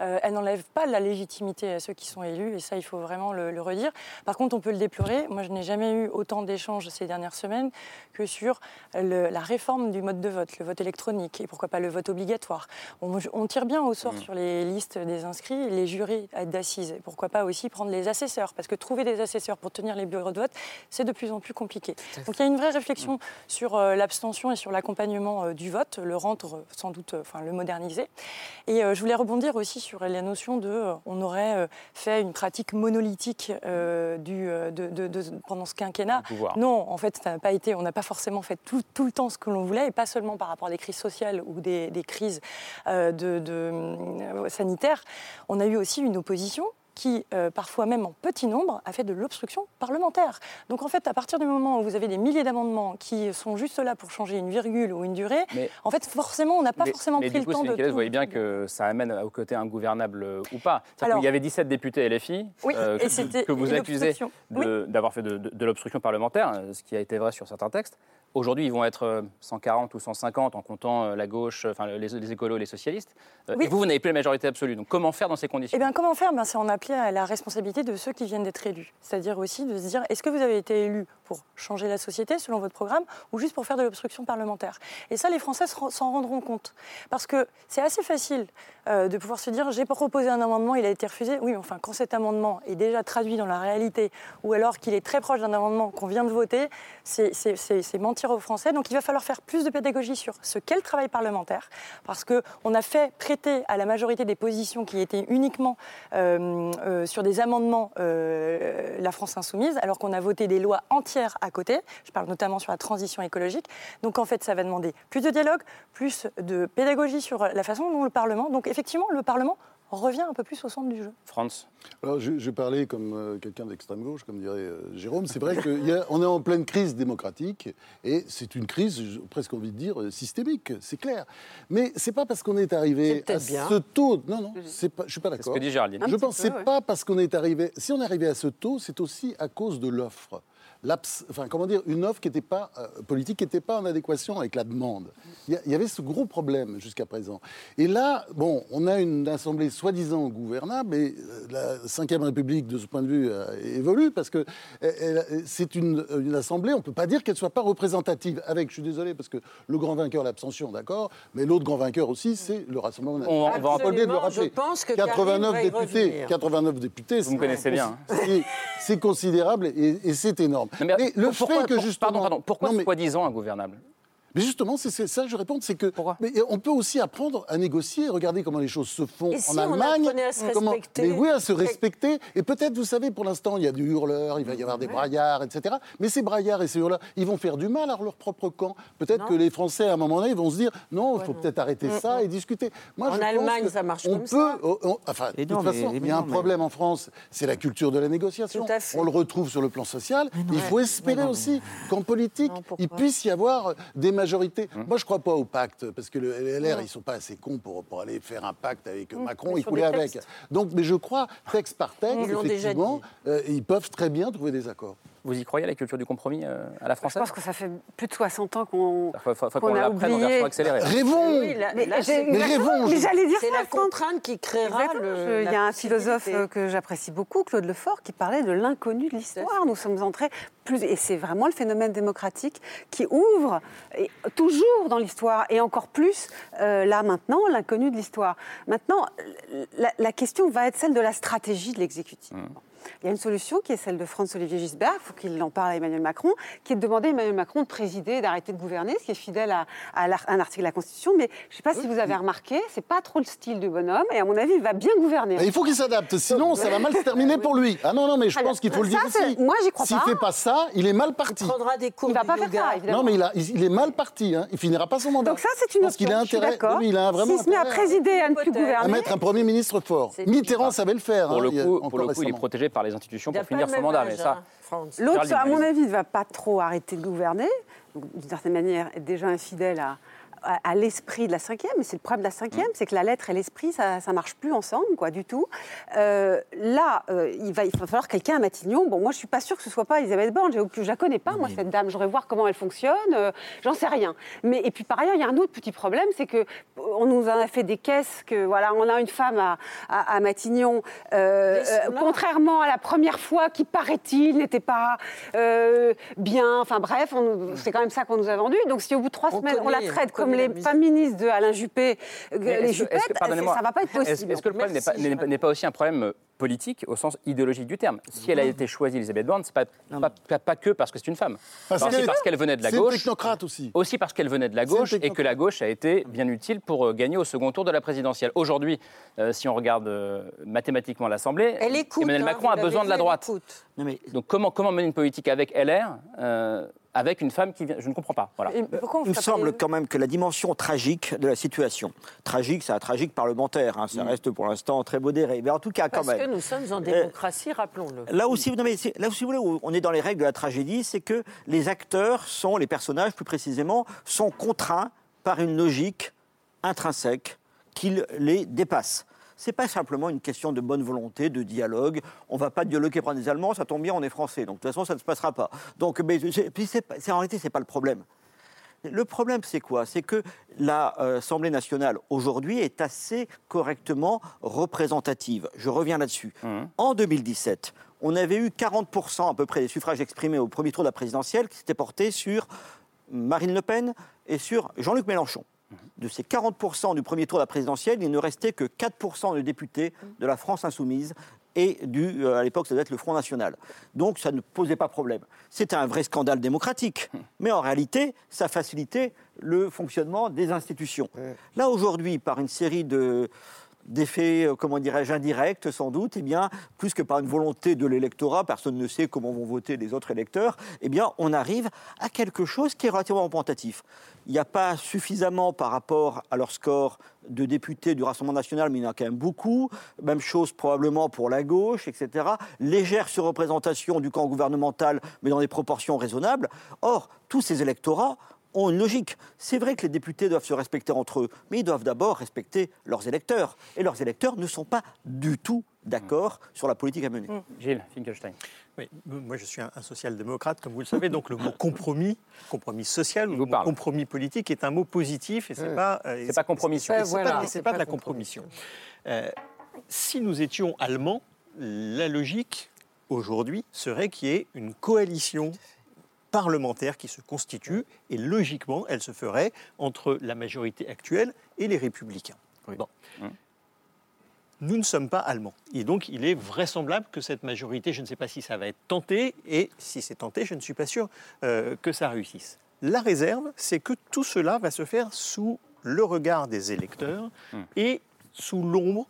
Euh, elle n'enlève pas la légitimité à ceux qui sont élus, et ça, il faut vraiment le, le redire. Par contre, on peut le déplorer. Moi, je n'ai jamais eu autant d'échanges ces dernières semaines que sur le- la réforme du mode de vote, le vote électronique, et pourquoi pas le vote obligatoire. On, on tire bien au sort sur les listes des inscrits les jurés d'assises. Et pourquoi pas aussi prendre les assesseurs, parce que trouver des assesseurs pour tenir les bureaux de vote, c'est de plus en plus compliqué. Donc il y a une vraie réflexion sur euh, l'abstention et sur l'accompagnement euh, du vote, le rendre euh, sans doute, enfin le moderniser. Et je voulais rebondir aussi sur la notion de, on aurait fait une pratique monolithique du, de, de- de- pendant ce quinquennat. Non, en fait, ça n'a pas été. On n'a pas forcément fait tout, tout le temps ce que l'on voulait, et pas seulement par rapport à des crises sociales ou des, des crises de, sanitaires. On a eu aussi une opposition qui, euh, parfois même en petit nombre, a fait de l'obstruction parlementaire. Donc en fait, à partir du moment où vous avez des milliers d'amendements qui sont juste là pour changer une virgule ou une durée, Mais- en fait, forcément, on n'a pas mais, forcément mais pris du coup, le temps de tout. vous voyez bien que ça amène au côté ingouvernable euh, ou pas. Alors- qu'il y avait 17 députés LFI Oui, euh, que, vous accusez d'avoir fait de, de- de l'obstruction parlementaire, ce qui a été vrai sur certains textes. Aujourd'hui, ils vont être euh, 140 ou 150 en comptant euh, la gauche, enfin les, les écolos et les socialistes. Euh, Oui. Et vous, vous n'avez plus la majorité absolue. Donc comment faire dans ces conditions? Eh bien, comment faire? Ben, C'est en appeler à la responsabilité de ceux qui viennent d'être élus. C'est-à-dire aussi de se dire est-ce que vous avez été élu pour changer la société selon votre programme ou juste pour faire de l'obstruction parlementaire? Et ça, les Français s'en rendront compte. Parce que c'est assez facile euh, de pouvoir se dire j'ai proposé un amendement, il a été refusé. Oui, mais enfin, quand cet amendement est déjà traduit dans la réalité ou alors qu'il est très proche d'un amendement qu'on vient de voter, c'est- c'est aux Français. Donc il va falloir faire plus de pédagogie sur ce qu'est le travail parlementaire. Parce qu'on a fait prêter à la majorité des positions qui étaient uniquement euh, euh, sur des amendements euh, la France insoumise, alors qu'on a voté des lois entières à côté. Je parle notamment sur la transition écologique. Donc en fait, ça va demander plus de dialogue, plus de pédagogie sur la façon dont le Parlement. Donc effectivement, le Parlement revient un peu plus au centre du jeu. France Alors, je, je parlais comme euh, quelqu'un d'extrême gauche, comme dirait euh, Jérôme. C'est vrai qu'on est en pleine crise démocratique et c'est une crise, j'ai presque envie de dire, euh, systémique, c'est clair. Mais c'est pas parce qu'on est arrivé à bien. ce taux. Non, non, pas, je suis pas C'est ce d'accord. que dit Géraldine. Un Je pense que c'est ouais. pas parce qu'on est arrivé. Si on est arrivé à ce taux, c'est aussi à cause de l'offre. L'abs- Enfin, comment dire, une offre qui n'était pas euh, politique, qui n'était pas en adéquation avec la demande. Il y, avait ce gros problème jusqu'à présent. Et là, bon, on a une assemblée soi-disant gouvernable, et euh, la Ve République, de ce point de vue, euh, évolue parce que c'est une, une assemblée. On ne peut pas dire qu'elle soit pas représentative. Avec, je suis désolé, parce que le grand vainqueur, l'abstention, d'accord, mais l'autre grand vainqueur aussi, c'est le Rassemblement On- national. on va de le je rappeler. pense que 89 Karim va y députés, revenir. 89 députés, Vous me connaissez bien, hein. c'est- C'est considérable et, et c'est énorme. Mais Mais le pourquoi, fait que pour- justement, pardon, pardon, pourquoi soi-disant ingouvernable? Mais justement, c'est ça que je réponds, c'est que mais on peut aussi apprendre à négocier, regarder comment les choses se font Et en si on Allemagne. apprenait à se comment- respecter Mais oui, à se respecter. Et peut-être, vous savez, pour l'instant, il y a du hurleur, il va y avoir des braillards, etc. Mais ces braillards et ces hurleurs, ils vont faire du mal à leur propre camp. Peut-être que les Français, à un moment donné, ils vont se dire non, il faut peut-être arrêter Mm, ça mm. et discuter. Moi, En je pense Allemagne, que ça marche on comme peut, ça. on- on- enfin, de non, toute façon, il y a un problème en France, c'est la culture de la négociation. Tout à fait. On le retrouve sur le plan social. Il faut espérer aussi qu'en politique, il puisse y avoir des majorités. Hum. Moi, je ne crois pas au pacte, parce que le LR, ils ne sont pas assez cons pour, pour aller faire un pacte avec Hum, Macron et couler avec. Donc, mais je crois, texte par texte, Ils effectivement, euh, ils peuvent très bien trouver des accords. Vous y croyez à la culture du compromis euh, à la Je française pense que ça fait plus de 60 ans qu'on qu'on qu'on a l'apprenne en oublié. accélérée. Rêvons Oui, là- Mais là, Mais rêvons Mais j'allais dire c'est la contrainte qui créera Exactement. le. Je- Il y a un philosophe euh, que j'apprécie beaucoup, Claude Lefort, qui parlait de l'inconnu de l'histoire. Nous sommes entrés plus, et c'est vraiment le phénomène démocratique qui ouvre et toujours dans l'histoire, et encore plus euh, là maintenant l'inconnu de l'histoire. Maintenant, la, la question va être celle de la stratégie de l'exécutif. Il y a une solution qui est celle de Franz-Olivier Gisbert, il faut qu'il en parle à Emmanuel Macron, qui est de demander à Emmanuel Macron de présider, d'arrêter de gouverner, ce qui est fidèle à, à un article de la Constitution. Mais je ne sais pas si vous avez remarqué, c'est pas trop le style du bonhomme, et à mon avis, il va bien gouverner. Et il faut qu'il s'adapte, sinon ça va mal se terminer pour lui. Ah non, non, mais je Alors, pense qu'il faut le dire aussi. moi, j'y crois S'il pas. fait pas ça, il est mal parti. prendra des cours Il va de pas faire yoga. ça, évidemment. Non, mais il, a- il est mal parti. Hein. Il finira pas son mandat. Donc ça, c'est une Parce qu'il a option, je suis intérêt. d'accord. Oui, il a vraiment S'il se met à présider, à ne plus à gouverner, mettre un Premier ministre fort. Mitterrand savait le faire. Pour hein, le il coup, pour le coup il est protégé par les institutions pour finir son mandat. âge, Mais ça, hein. L'autre, à mon avis, ne va pas trop arrêter de gouverner. D'une certaine manière, est déjà infidèle à, à, à l'esprit de la cinquième. Mais c'est le problème de la cinquième, c'est que la lettre et l'esprit, ça ne marche plus ensemble, quoi, du tout. Euh, là, euh, il, va, il va falloir quelqu'un à Matignon. Bon, moi, je suis pas sûre que ce soit pas Elisabeth Borne. Je la connais pas, moi, cette dame. J'aurais voir comment elle fonctionne. euh, J'en sais rien. Mais et puis par ailleurs, il y a un autre petit problème, c'est que on nous en a fait des caisses. Que voilà, on a une femme à, à- à Matignon. contrairement à la première fois qui, paraît-il, n'était pas bien. Enfin bref, c'est quand même ça qu'on nous a vendu. Donc si au bout de trois On semaines, on la traite on comme les féministes de Alain Juppé, euh, les est-ce que- ça va pas être possible. Est-ce que le problème n'est pas, aussi un problème euh, politique au sens idéologique du terme? Si elle a été choisie, Elisabeth Borne, c'est pas, pas, pas- pas que parce que c'est une femme. Parce C'est aussi qu'elle- parce qu'elle venait de la C'est une gauche. technocrate aussi. Aussi parce qu'elle venait de la gauche et que la gauche a été bien utile pour euh, gagner au second tour de la présidentielle. Aujourd'hui, euh, si on regarde euh, mathématiquement l'Assemblée. Emmanuel hein, Macron a besoin de la droite. écoute. Non, mais Donc comment, comment mener une politique avec LR euh, avec une femme qui vient Je ne comprends pas. Voilà. Il me semble quand même que la dimension tragique de la situation, tragique, c'est un tragique parlementaire, hein, ça reste pour l'instant très modéré, mais en tout cas quand Parce même. que nous sommes en démocratie, rappelons-le. Là aussi, non, mais là aussi, vous voulez, où on est dans les règles de la tragédie, c'est que les acteurs sont, les personnages plus précisément, sont contraints par une logique intrinsèque qui les dépasse. C'est pas simplement une question de bonne volonté, de dialogue. On va pas dialoguer prendre des Allemands, ça tombe bien, on est français. Donc de toute façon, ça ne se passera pas. Donc, mais c'est- en réalité, c'est pas le problème. Le problème, c'est quoi? C'est que l'Assemblée nationale, aujourd'hui, est assez correctement représentative. Je reviens là-dessus. En 2017, on avait eu 40% à peu près des suffrages exprimés au premier tour de la présidentielle qui s'étaient portés sur Marine Le Pen et sur Jean-Luc Mélenchon. De ces 40% du premier tour de la présidentielle, il ne restait que 4% de députés de la France insoumise et du, euh, à l'époque, ça devait être le Front National. Donc ça ne posait pas problème. C'était un vrai scandale démocratique, mais en réalité, ça facilitait le fonctionnement des institutions. Là, aujourd'hui, par une série de d'effets, euh, comment dirais-je, indirects sans doute, eh bien, plus que par une volonté de l'électorat, personne ne sait comment vont voter les autres électeurs, eh bien, on arrive à quelque chose qui est relativement représentatif. Il n'y a pas suffisamment par rapport à leur score de députés du Rassemblement national, mais il y en a quand même beaucoup. Même chose probablement pour la gauche, etc. Légère surreprésentation du camp gouvernemental, mais dans des proportions raisonnables. Or, tous ces électorats ont une logique. C'est vrai que les députés doivent se respecter entre eux, mais ils doivent d'abord respecter leurs électeurs. Et leurs électeurs ne sont pas du tout d'accord sur la politique à mener. Gilles Finkelstein. Oui, moi je suis un, un social-démocrate, comme vous le savez, donc le mot compromis, compromis social ou compromis politique est un mot positif et c'est pas euh, C'est pas compromission. C'est voilà, pas, c'est c'est pas pas de la compromission. Euh, si nous étions allemands, la logique aujourd'hui serait qu'il y ait une coalition parlementaire qui se constitue et logiquement elle se ferait entre la majorité actuelle et les républicains. Bon. Nous ne sommes pas allemands. Et donc, il est vraisemblable que cette majorité, je ne sais pas si ça va être tenté, et si c'est tenté, je ne suis pas sûr euh, que ça réussisse. La réserve, c'est que tout cela va se faire sous le regard des électeurs et sous l'ombre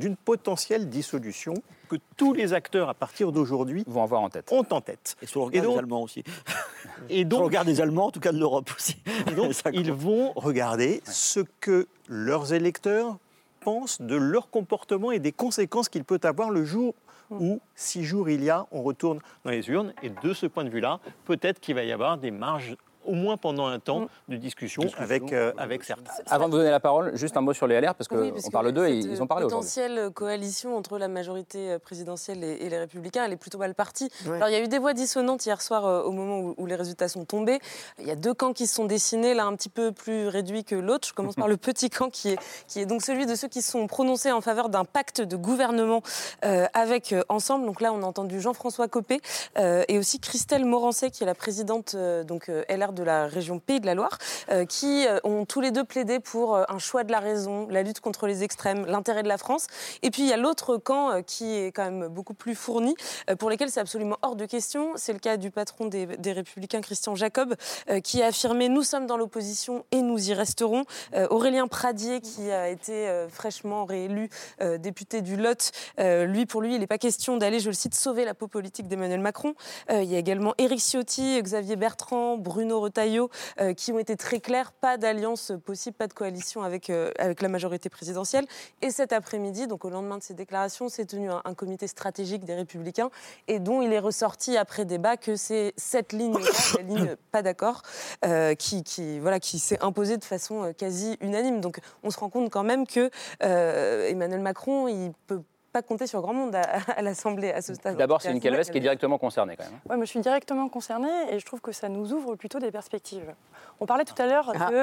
d'une potentielle dissolution que tous les acteurs, à partir d'aujourd'hui, vont avoir en tête. Ont en tête. Et sur le regard donc- des Allemands aussi. Et donc, sur le regard des Allemands, en tout cas de l'Europe aussi. et donc, ils vont regarder ce que leurs électeurs pensent de leur comportement et des conséquences qu'il peut avoir le jour où, six jours il y a, on retourne dans les urnes. Et de ce point de vue-là, peut-être qu'il va y avoir des marges, au moins pendant un temps, de discussion, avec, euh, avec certains. Avant de vous donner la parole, juste un mot sur les LR, parce qu'on Oui, parce que parle d'eux et ils ont parlé euh, aujourd'hui. potentielle coalition entre la majorité euh, présidentielle et, et les Républicains, elle est plutôt mal partie. Ouais. Alors il y a eu des voix dissonantes hier soir euh, au moment où, où les résultats sont tombés. Il y a deux camps qui se sont dessinés, l'un un petit peu plus réduit que l'autre. Je commence par le petit camp qui est, qui est donc celui de ceux qui se sont prononcés en faveur d'un pacte de gouvernement euh, avec euh, Ensemble. Donc là, on a entendu Jean-François Copé euh, et aussi Christelle Morancet, qui est la présidente euh, donc, euh, LR de la région Pays de la Loire, euh, qui euh, ont tous les deux plaidé pour euh, un choix de la raison, la lutte contre les extrêmes, l'intérêt de la France. Et puis il y a l'autre camp qui est quand même beaucoup plus fourni, pour lesquels c'est absolument hors de question. C'est le cas du patron des, des Républicains, Christian Jacob, qui a affirmé Nous sommes dans l'opposition et nous y resterons. Aurélien Pradier, qui a été fraîchement réélu député du Lot, lui, pour lui, il n'est pas question d'aller, je le cite, sauver la peau politique d'Emmanuel Macron. Il y a également Éric Ciotti, Xavier Bertrand, Bruno Retailleau, euh, qui ont été très clairs pas d'alliance possible, pas de coalition avec, euh, avec la majorité présidentielle. Et cet après-midi, donc au lendemain de ces déclarations, s'est tenu un, un comité stratégique des Républicains et dont il est ressorti après débat que c'est cette ligne-là, la ligne pas d'accord, euh, qui, qui, voilà, qui s'est imposée de façon quasi unanime. Donc on se rend compte quand même que Emmanuel Macron, il peut pas compter sur grand monde à, à l'Assemblée à ce stade. D'abord, c'est une Calves qui est directement concernée quand même. Ouais, moi, je suis directement concernée et je trouve que ça nous ouvre plutôt des perspectives. On parlait tout à l'heure Ah. de,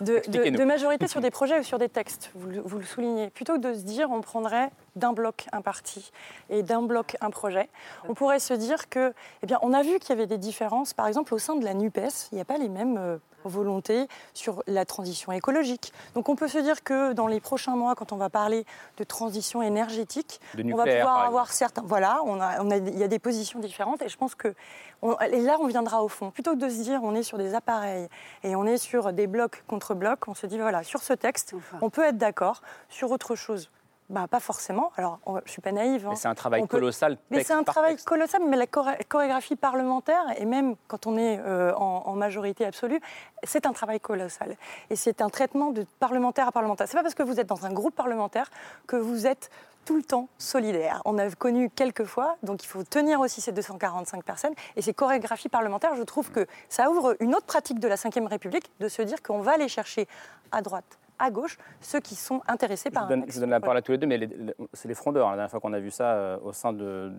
de- de- Expliquez-nous. de majorité sur des projets ou sur des textes, vous le soulignez. Plutôt que de se dire on prendrait d'un bloc un parti et d'un bloc un projet, on pourrait se dire que, eh bien, on a vu qu'il y avait des différences, par exemple au sein de la NUPES, il n'y a pas les mêmes euh, volontés sur la transition écologique. Donc on peut se dire que dans les prochains mois, quand on va parler de transition énergétique, De on va pouvoir avoir certains. Voilà, on a, on a- il y a des positions différentes et je pense que on- et là on viendra au fond. Plutôt que de se dire on est sur des appareils et on est sur des blocs contre blocs, on se dit voilà sur ce texte on peut être d'accord sur autre chose. Bah, pas forcément. Alors, je suis pas naïve. hein. Mais c'est un travail peut- colossal. Mais c'est un travail texte. colossal. Mais la choré- chorégraphie parlementaire, et même quand on est euh, en, en majorité absolue, c'est un travail colossal. Et c'est un traitement de parlementaire à parlementaire. C'est pas parce que vous êtes dans un groupe parlementaire que vous êtes tout le temps solidaire. On a connu quelques fois, donc il faut tenir aussi ces 245 personnes. Et ces chorégraphies parlementaires, je trouve que ça ouvre une autre pratique de la Ve République, de se dire qu'on va aller chercher à droite, à gauche, ceux qui sont intéressés Je par vous, un donne, texte. je donne la parole à tous les deux, mais les- les- c'est les frondeurs. La dernière fois qu'on a vu ça euh, au sein de-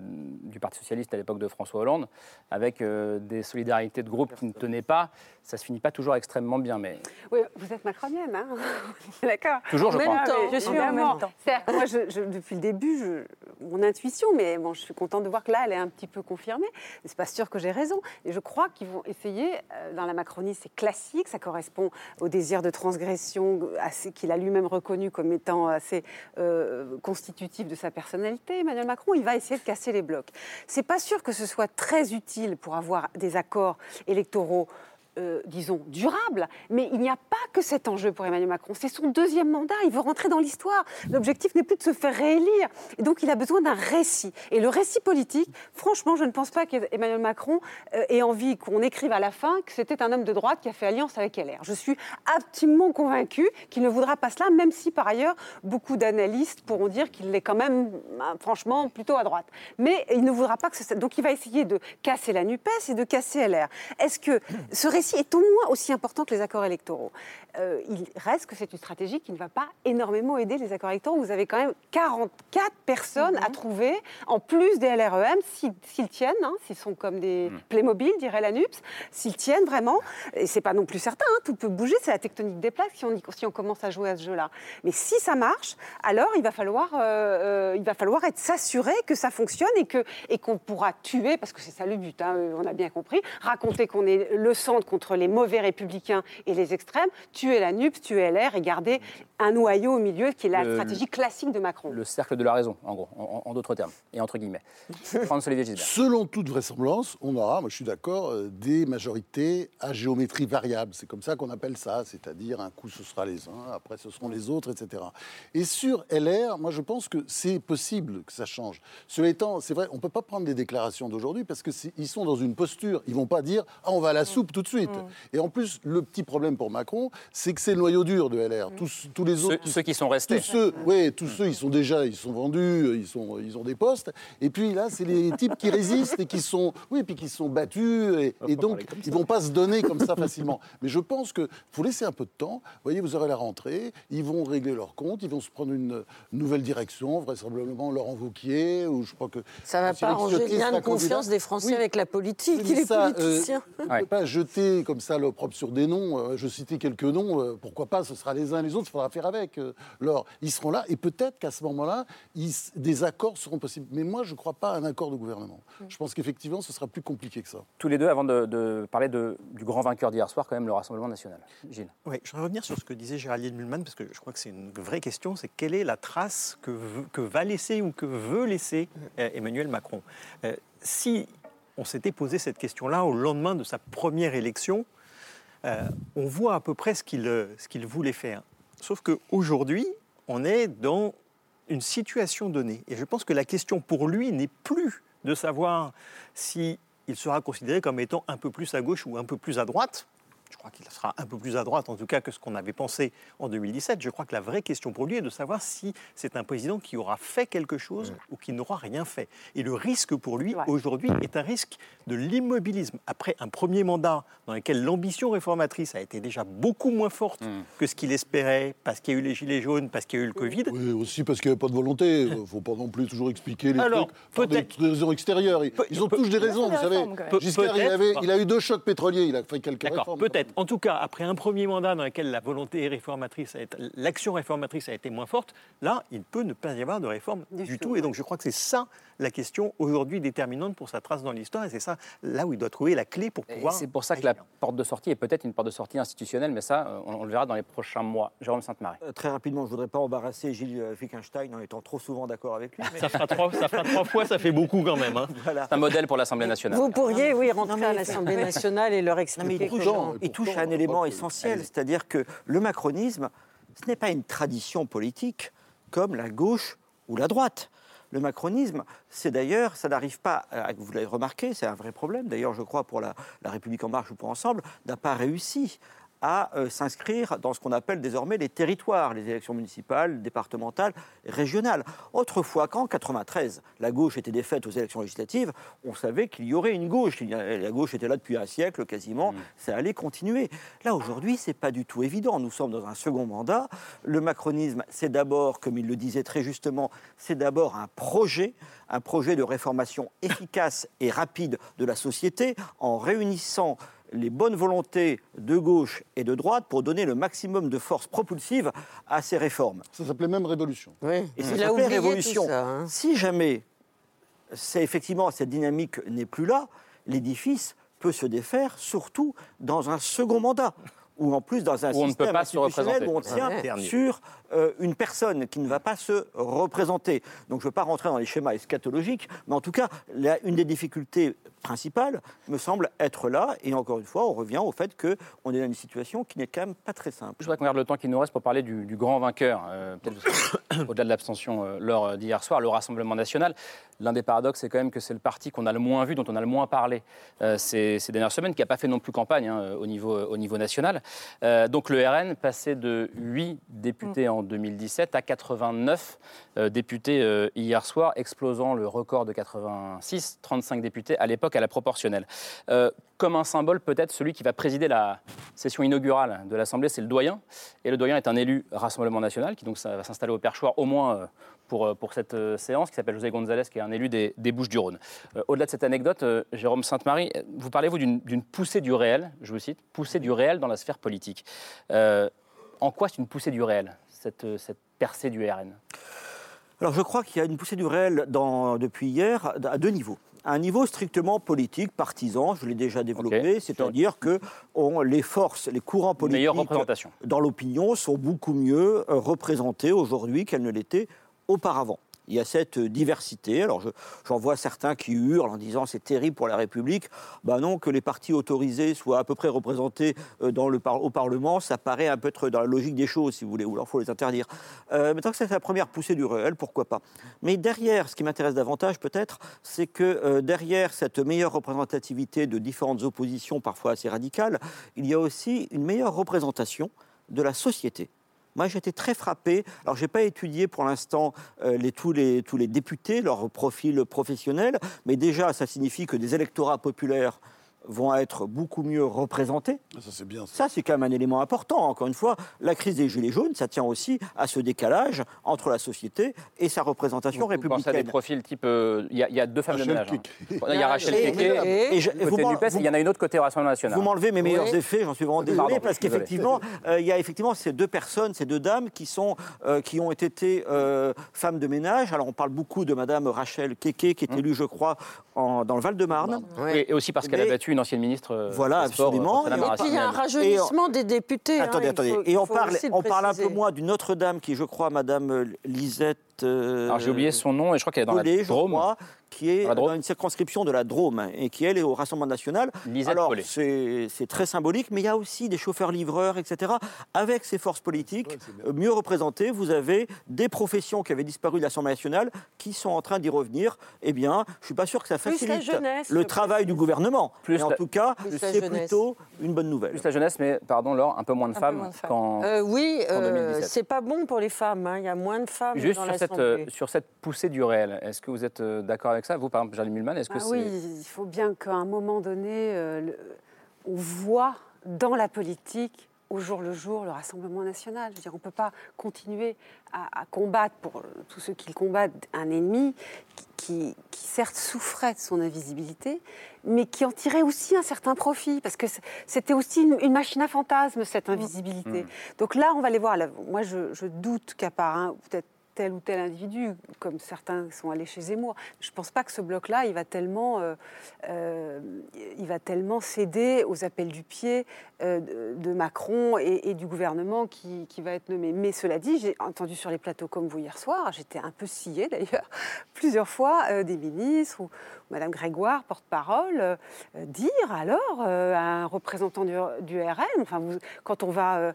du Parti Socialiste à l'époque de François Hollande, avec euh, des solidarités de groupe qui ne tenaient pas, ça se finit pas toujours extrêmement bien. Mais Oui, vous êtes macronienne, hein D'accord. Toujours, je En même crois. temps, Je suis en même temps. Que moi, je- je- depuis le début, je- mon intuition, mais bon, je suis contente de voir que là, elle est un petit peu confirmée. Mais c'est pas sûr que j'ai raison. Et je crois qu'ils vont essayer, euh, dans la Macronie, c'est classique, ça correspond au désir de transgression qu'il a lui-même reconnu comme étant assez euh, constitutif de sa personnalité. Emmanuel Macron, il va essayer de casser les blocs. C'est pas sûr que ce soit très utile pour avoir des accords électoraux euh, disons, durable. Mais il n'y a pas que cet enjeu pour Emmanuel Macron. C'est son deuxième mandat. Il veut rentrer dans l'histoire. L'objectif n'est plus de se faire réélire. Et donc, il a besoin d'un récit. Et le récit politique, franchement, je ne pense pas qu'Emmanuel Macron euh, ait envie qu'on écrive à la fin que c'était un homme de droite qui a fait alliance avec LR. Je suis intimement convaincue qu'il ne voudra pas cela, même si, par ailleurs, beaucoup d'analystes pourront dire qu'il est quand même, euh, franchement, plutôt à droite. Mais il ne voudra pas que ce... Donc, il va essayer de casser la NUPES et de casser LR. Est-ce que ce récit est au moins aussi important que les accords électoraux Euh, Il reste que c'est une stratégie qui ne va pas énormément aider les accords électoraux. Vous avez quand même 44 personnes à trouver, en plus des LREM, s'ils tiennent, hein, s'ils sont comme des Playmobil, dirait la NUPS, s'ils tiennent vraiment, et c'est pas non plus certain, hein, tout peut bouger, c'est la tectonique des plaques si on, si on commence à jouer à ce jeu-là. Mais si ça marche, alors il va falloir, euh, euh, il va falloir être s'assurer que ça fonctionne et que et qu'on pourra tuer, parce que c'est ça le but, hein, on a bien compris, raconter qu'on est le centre contre les mauvais républicains et les extrêmes, tuer la NUPS, tuer LR et garder un noyau au milieu qui est la Le- stratégie classique de Macron. le cercle de la raison, en gros, en, en- en d'autres termes, et entre guillemets. François-Olivier Gisbert. Selon toute vraisemblance, on aura, moi je suis d'accord, euh, des majorités à géométrie variable. C'est comme ça qu'on appelle ça, c'est-à-dire un coup ce sera les uns, après ce seront les autres, etc. Et sur LR, moi je pense que c'est possible que ça change. Cela étant, c'est vrai, on ne peut pas prendre des déclarations d'aujourd'hui parce qu'ils sont dans une posture. Ils vont pas dire ah on va à la soupe tout de suite. Et en plus, le petit problème pour Macron, c'est que c'est le noyau dur de LR. Tous, tous les Ceux, autres, ceux qui sont restés. tous ceux, oui, tous ceux, ils sont déjà, ils sont vendus, ils sont, ils ont des postes. Et puis là, c'est les types qui résistent et qui sont, oui, puis qui sont battus et, et donc ils vont pas se donner comme ça facilement. Mais je pense que faut laisser un peu de temps. Vous voyez, vous aurez la rentrée, ils vont régler leurs comptes, ils vont se prendre une nouvelle direction, vraisemblablement Laurent Wauquiez ou je crois que Ça va pas arranger le lien de confiance des Français Oui. avec la politique et les ça, euh, politiciens. on ne peut pas jeter comme ça l'opprobre sur des noms. Euh, Je citais quelques noms. euh, Pourquoi pas Ce sera les uns les autres. Il faudra faire avec, euh, Laure. Ils seront là et peut-être qu'à ce moment-là, ils- des accords seront possibles. Mais moi, je ne crois pas à un accord de gouvernement. Je pense qu'effectivement, ce sera plus compliqué que ça. Tous les deux, avant de, de parler de- du grand vainqueur d'hier soir, quand même, le Rassemblement national. Gilles. Oui, je vais revenir sur ce que disait Géraldine Mulman, parce que je crois que c'est une vraie question, c'est quelle est la trace que, veut- que va laisser ou que veut laisser euh, Emmanuel Macron? Euh, Si on s'était posé cette question-là au lendemain de sa première élection, euh, on voit à peu près ce qu'il ce qu'il voulait faire. Sauf qu'aujourd'hui, on est dans une situation donnée. Et je pense que la question pour lui n'est plus de savoir si il sera considéré comme étant un peu plus à gauche ou un peu plus à droite. Je crois qu'il sera un peu plus à droite, en tout cas, que ce qu'on avait pensé en 2017. Je crois que la vraie question pour lui est de savoir si c'est un président qui aura fait quelque chose ou qui n'aura rien fait. Et le risque pour lui, aujourd'hui, est un risque de l'immobilisme. Après un premier mandat dans lequel l'ambition réformatrice a été déjà beaucoup moins forte que ce qu'il espérait, parce qu'il y a eu les gilets jaunes, parce qu'il y a eu le Covid, Oui, aussi parce qu'il n'y avait pas de volonté. Il ne faut pas non plus toujours expliquer les Alors, trucs pour des des raisons extérieures. Ils, ils ont tous des raisons, vous savez. Giscard, il, peut-être. avait, il a eu deux chocs pétroliers, il a fait quelques D'accord, réformes. peut-être. En tout cas, après un premier mandat dans lequel la volonté réformatrice, l'action réformatrice a été moins forte, là, il peut ne pas y avoir de réforme du, tout. Et donc, je crois que c'est ça la question aujourd'hui déterminante pour sa trace dans l'histoire. Et c'est ça là où il doit trouver la clé pour pouvoir. c'est pour ça que la porte de sortie est peut-être une porte de sortie institutionnelle, mais ça, euh, on, on le verra dans les prochains mois. Jérôme Sainte-Marie. Euh, Très rapidement, je ne voudrais pas embarrasser Gilles euh, Wittgenstein en étant trop souvent d'accord avec lui. mais- Ça fera, trois, ça fera trois fois, ça fait beaucoup quand même. hein. Voilà. C'est un modèle pour l'Assemblée nationale. Vous pourriez, oui, rentrer mais- à l'Assemblée nationale et leur Non, mais expliquer il touche, à un élément essentiel, c'est-à-dire que le macronisme, ce n'est pas une tradition politique comme la gauche ou la droite. Le macronisme, c'est d'ailleurs, ça n'arrive pas, à- vous l'avez remarqué, c'est un vrai problème, d'ailleurs je crois pour la, la République en marche ou pour Ensemble, n'a pas réussi à euh, s'inscrire dans ce qu'on appelle désormais les territoires, les élections municipales, départementales, régionales. Autrefois, quand en 93, la gauche était défaite aux élections législatives, on savait qu'il y aurait une gauche. La gauche était là depuis un siècle quasiment, ça allait continuer. Là, aujourd'hui, c'est pas du tout évident. Nous sommes dans un second mandat. Le macronisme, c'est d'abord, comme il le disait très justement, c'est d'abord un projet, un projet de réformation efficace et rapide de la société en réunissant les bonnes volontés de gauche et de droite pour donner le maximum de force propulsive à ces réformes. Ça s'appelait même Révolution. Oui, Et ça s'appelait révolution. tout ça. hein. Si jamais c'est effectivement cette dynamique n'est plus là, l'édifice peut se défaire, surtout dans un second mandat. Ou en plus dans un Où on ne peut système pas se institutionnel où on tient Ouais. Sur euh, une personne qui ne va pas se représenter. Donc je ne veux pas rentrer dans les schémas eschatologiques, mais en tout cas, une des difficultés principales me semble être là. Et encore une fois, on revient au fait qu'on est dans une situation qui n'est quand même pas très simple. Je voudrais qu'on garde le temps qui nous reste pour parler du, grand vainqueur, euh, au-delà de l'abstention euh, lors d'hier soir, le Rassemblement national. L'un des paradoxes, c'est quand même que c'est le parti qu'on a le moins vu, dont on a le moins parlé euh, ces, dernières semaines, qui n'a pas fait non plus campagne hein, au, niveau, au niveau national. Euh, donc le RN passait de 8 députés en 2017 à 89 euh, députés euh, hier soir, explosant le record de 86, 35 députés à l'époque à la proportionnelle. Euh, comme un symbole, peut-être celui qui va présider la session inaugurale de l'Assemblée, c'est le doyen. Et le doyen est un élu Rassemblement national qui donc va s'installer au perchoir au moins euh, pour, euh, pour cette séance, qui s'appelle José González, qui est un élu des, Bouches-du-Rhône. Au-delà de cette anecdote, Jérôme Sainte-Marie, vous parlez-vous d'une poussée du réel, je vous cite, poussée du réel dans la sphère politique. En quoi c'est une poussée du réel, cette, cette percée du RN Alors je crois qu'il y a une poussée du réel depuis hier à deux niveaux. Un niveau strictement politique, partisan, je l'ai déjà développé, c'est-à-dire que on- les forces, les courants politiques dans l'opinion sont beaucoup mieux euh, représentés aujourd'hui qu'elles ne l'étaient auparavant. Il y a cette diversité. Alors je- j'en vois certains qui hurlent en disant c'est terrible pour la République. Ben non, que les partis autorisés soient à peu près représentés euh, dans le au Parlement, ça paraît un peu être dans la logique des choses, si vous voulez, ou alors il faut les interdire. Euh, mais tant que c'est la première poussée du réel, pourquoi pas. Mais derrière, ce qui m'intéresse davantage peut-être, c'est que euh, derrière cette meilleure représentativité de différentes oppositions, parfois assez radicales, il y a aussi une meilleure représentation de la société. Moi, j'étais très frappé. Alors, je n'ai pas étudié pour l'instant euh, tous, les, tous les députés, leur profil professionnel, mais déjà, ça signifie que des électorats populaires vont être beaucoup mieux représentés. Ça, c'est bien. Ça, c'est quand même un élément important. Encore une fois, la crise des Gilets jaunes, ça tient aussi à ce décalage entre la société et sa représentation Vous pensez à des républicaine. profils type. euh, Il y, a- il y a deux femmes de ménage. hein. Il y a Rachel Keke, je- côté vous NUPES, il y en a une autre côté Rassemblement national. Vous m'enlevez mes meilleurs Oui. effets, j'en suis vraiment désolé, Pardon, parce qu'effectivement, euh, il y a effectivement ces deux personnes, ces deux dames qui, sont, euh, qui ont été euh, femmes de ménage. Alors on parle beaucoup de Madame Rachel Keke, qui est Hum. élue, je crois, en- dans le Val-de-Marne. Et, et aussi parce qu'elle a battu une ancienne ministre. euh, Voilà, Sports, absolument. Et puis, il y a un rajeunissement des députés. hein, Attendez, attendez. faut- et on parle, on parle un peu moins d'une autre dame qui je crois, Madame Lisette. euh, Alors j'ai oublié son nom et je crois qu'elle est dans la Drôme. Qui est Dans une circonscription de la Drôme et qui, elle, est au Rassemblement national. Lisette Alors, c'est très symbolique, mais il y a aussi des chauffeurs-livreurs, etc. Avec ces forces politiques mieux représentées, vous avez des professions qui avaient disparu de l'Assemblée nationale qui sont en train d'y revenir. Eh bien, je ne suis pas sûr que ça Plus la facilite jeunesse, le travail du gouvernement. Plus mais en la- tout cas, c'est plutôt une bonne nouvelle. Plus la jeunesse, mais pardon, Laure, un peu moins de Un femmes moins de femmes. qu'en. Euh, oui, euh, 2017. c'est pas bon pour les femmes. hein, Il y a moins de femmes Juste dans sur cette, l'Assemblée. euh, sur cette poussée du réel, est-ce que vous êtes euh, d'accord avec ça Vous, par exemple, Jeanne Mulman, est-ce que Ah c'est. oui, il faut bien qu'à un moment donné, euh, le- on voit dans la politique, au jour le jour, le Rassemblement national. Je veux dire, on ne peut pas continuer à, à combattre, pour tous ceux qui le combattent, un ennemi qui, qui- qui, certes souffrait de son invisibilité, mais qui en tirait aussi un certain profit, parce que c'était aussi une, une machine à fantasmes, cette invisibilité. Mm. Donc là, on va les voir. Là, moi, je, je doute qu'à part un, peut-être tel ou tel individu, comme certains sont allés chez Zemmour. Je ne pense pas que ce bloc-là, il va tellement, euh, euh, il va tellement céder aux appels du pied euh, de, Macron et, du gouvernement qui, va être nommé. Mais cela dit, j'ai entendu sur les plateaux comme vous hier soir, j'étais un peu sciée d'ailleurs, plusieurs fois des ministres ou, Madame Grégoire, porte-parole, dire alors à un représentant du, RN, enfin, quand on va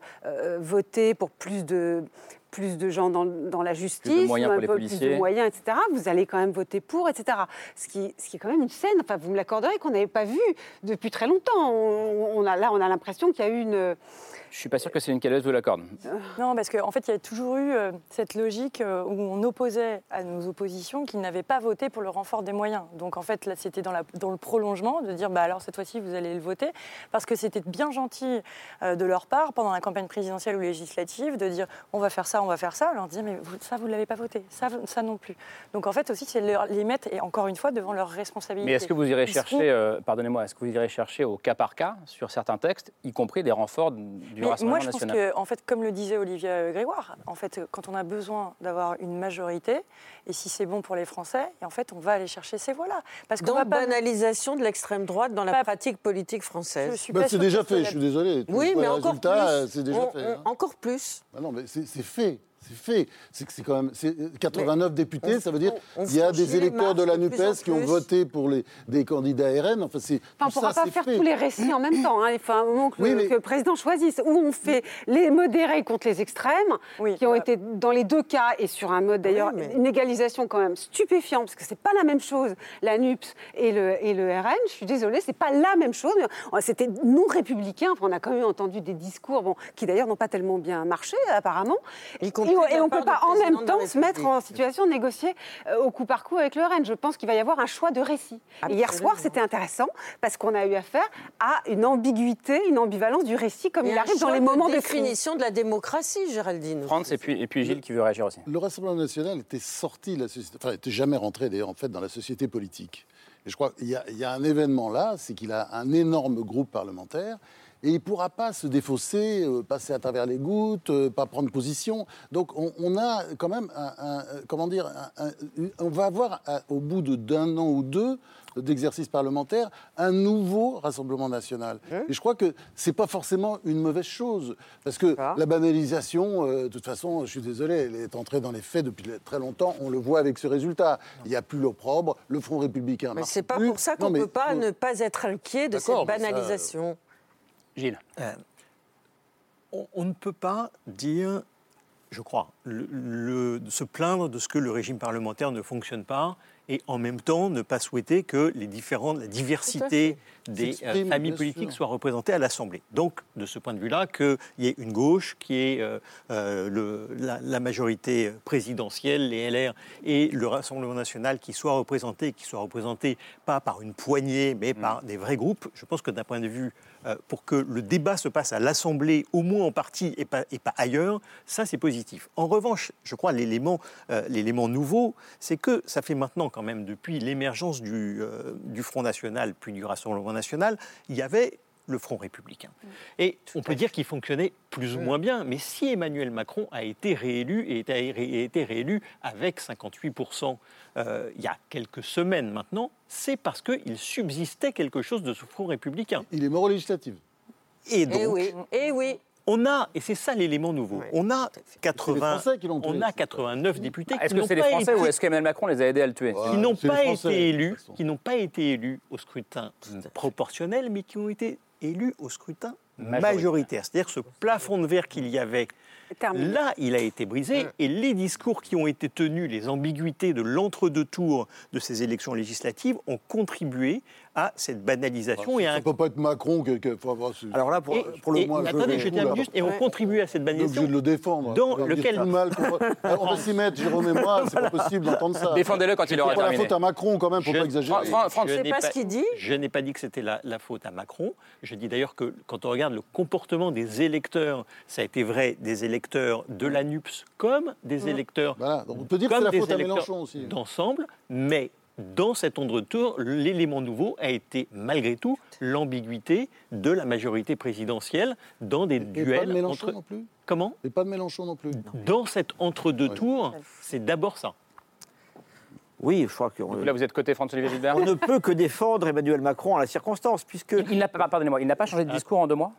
voter pour plus de plus de gens dans, dans la justice, moyens ou un pour les peu policiers. plus de moyens, etc., vous allez quand même voter pour, etc. Ce qui, ce qui est quand même une scène, enfin, vous me l'accorderez, qu'on n'avait pas vu depuis très longtemps. On, on a, là, on a l'impression qu'il y a eu une... Je suis pas sûr que c'est une caleuse vous l'accorde. Non, parce qu'en fait, il y a toujours eu euh, cette logique euh, où on opposait à nos oppositions qu'ils n'avaient pas voté pour le renfort des moyens. Donc, en fait, là, c'était dans, la- dans le prolongement de dire, bah, alors cette fois-ci, vous allez le voter, parce que c'était bien gentil euh, de leur part, pendant la campagne présidentielle ou législative, de dire, on va faire ça, on va faire ça. On leur disait, mais vous- ça, vous ne l'avez pas voté, ça, non plus. Donc, en fait, aussi, c'est les mettre, et encore une fois, devant leurs responsabilités. Mais est-ce que vous irez Ils chercher, pardonnez-moi, est-ce que vous irez chercher au cas par cas sur certains textes, y compris des renforts du Mais Rassemblement moi, je pense que, en fait, comme le disait Olivier euh, Grégoire, en fait, quand on a besoin d'avoir une majorité, et si c'est bon pour les Français, et en fait, on va aller chercher ces voix-là. Parce qu'on Donc, va pas. banalisation de l'extrême droite dans la pratique politique française. Je suis Bah, pas c'est déjà fait, je suis désolé. Oui, mais le encore résultat, plus. C'est déjà On- fait. on- hein. Encore plus. Bah non, mais c'est fait. C'est fait. C'est que c'est quand même. c'est- 89 députés, on- ça veut dire qu'il y a des électeurs de la plus NUPES qui ont voté pour les, des candidats RN. Enfin, c'est. Enfin, on ne tout pourra ça, pas faire fait. tous les récits en même temps. hein. Il faut un moment que, Oui, le, mais- que le président choisisse. Où on fait les modérés contre les extrêmes, qui ont été dans les deux cas, et sur un mode d'ailleurs, Oui, mais- une égalisation quand même stupéfiante, parce que c'est pas la même chose, la NUPS et le, et le RN. Je suis désolée, c'est pas la même chose. C'était non républicain. Enfin, on a quand même entendu des discours bon, qui d'ailleurs n'ont pas tellement bien marché, apparemment. Compris on- de la et on ne peut pas en même de temps se mettre en situation de négocier euh, au coup par coup avec le RN. Je pense qu'il va y avoir un choix de récit. Et hier soir, c'était intéressant parce qu'on a eu affaire à une ambiguïté, une ambivalence du récit comme Et il arrive dans les moments de, crise. définition de la démocratie, Géraldine. France et puis, et puis Gilles qui veut réagir aussi. Le Rassemblement national était sorti de la société, enfin, était jamais rentré d'ailleurs en fait dans la société politique. Et je crois qu'il y, y a un événement là, c'est qu'il a un énorme groupe parlementaire et il ne pourra pas se défausser, euh, passer à travers les gouttes, euh, pas prendre position. Donc on, on a quand même, un, un- euh, comment dire, un- on va avoir au bout de- d'un an ou deux d'exercice parlementaire un nouveau Rassemblement national. Et je crois que c'est pas forcément une mauvaise chose parce que la banalisation, euh, de toute façon, je suis désolé, elle est entrée dans les faits depuis très longtemps. On le voit avec ce résultat. Il n'y a plus l'opprobre, le Front républicain. Mais c'est pas plus. pour ça qu'on ne peut pas ne pas être inquiet de cette ça, banalisation. Gilles. Euh, on, on ne peut pas dire, je crois, le- le- se plaindre de ce que le régime parlementaire ne fonctionne pas et en même temps ne pas souhaiter que les différentes, la diversité des euh, familles politiques soit représentée à l'Assemblée. Donc, de ce point de vue-là, qu'il y ait une gauche qui est euh, euh, le- la, la majorité présidentielle, les LR et le Rassemblement national qui soient représentés, qui soient représentés pas par une poignée, mais par des vrais groupes. Je pense que d'un point de vue euh, pour que le débat se passe à l'Assemblée, au moins en partie, et pas, ailleurs, ça c'est positif. En revanche, je crois l'élément euh, l'élément nouveau, c'est que ça fait maintenant quand même, depuis l'émergence du, euh, du Front National puis du Rassemblement National, il y avait le Front républicain. Et on peut dire qu'il fonctionnait plus ou moins bien, mais si Emmanuel Macron a été réélu et a été- réélu avec 58% euh, il y a quelques semaines maintenant, c'est parce qu'il subsistait quelque chose de ce Front républicain. Il est mort aux législatives. Et donc, Eh oui, eh oui. on a, et c'est ça l'élément nouveau, on a 80, Français qui l'ont tué, on a c'est 89 députés Est-ce qui que n'ont c'est les Français été- ou est-ce qu'Emmanuel Macron les a aidés à le tuer qui n'ont pas été élus, qui n'ont pas été élus au scrutin proportionnel, mais qui ont été élus au scrutin Majoritaire. majoritaire. C'est-à-dire ce plafond de verre qu'il y avait. Terminé. Là, il a été brisé et les discours qui ont été tenus, les ambiguïtés de l'entre-deux tours de ces élections législatives ont contribué à cette banalisation et à un ne peut pas être Macron avoir- Alors là, pour, et, pour le et- moins, attendez, je je termine juste, et on contribue à cette On est obligé banalisation de le défendre. Dans On va dire lequel- mal on va s'y mettre, Jérôme et moi, c'est pas possible d'entendre ça. Défendez-le quand il C'est aura pas la terminé. faute à Macron quand même, faut Je- pas exagérer. Fran- Fran- Je C'est n'ai pas ce qu'il dit. Je n'ai pas dit que c'était la, la faute à Macron. Je dis d'ailleurs que quand on regarde le comportement des électeurs, ça a été vrai des électeurs de l'ANUPS comme des électeurs. Voilà, donc on peut dire que comme c'est la des faute à électeurs Mélenchon aussi. D'ensemble, mais dans cet entre-tour, l'élément nouveau a été malgré tout l'ambiguïté de la majorité présidentielle dans des Et pas duels de Mélenchon entre. non plus? Comment? Et pas de Mélenchon non plus. Dans cet entre-deux tours, c'est d'abord ça. Oui, je crois Donc là, vous êtes côté François-Olivier Gilbert on ne peut que défendre Emmanuel Macron en la circonstance, puisque... Il, il n'a pas, pardonnez-moi, il n'a pas changé de discours en deux mois?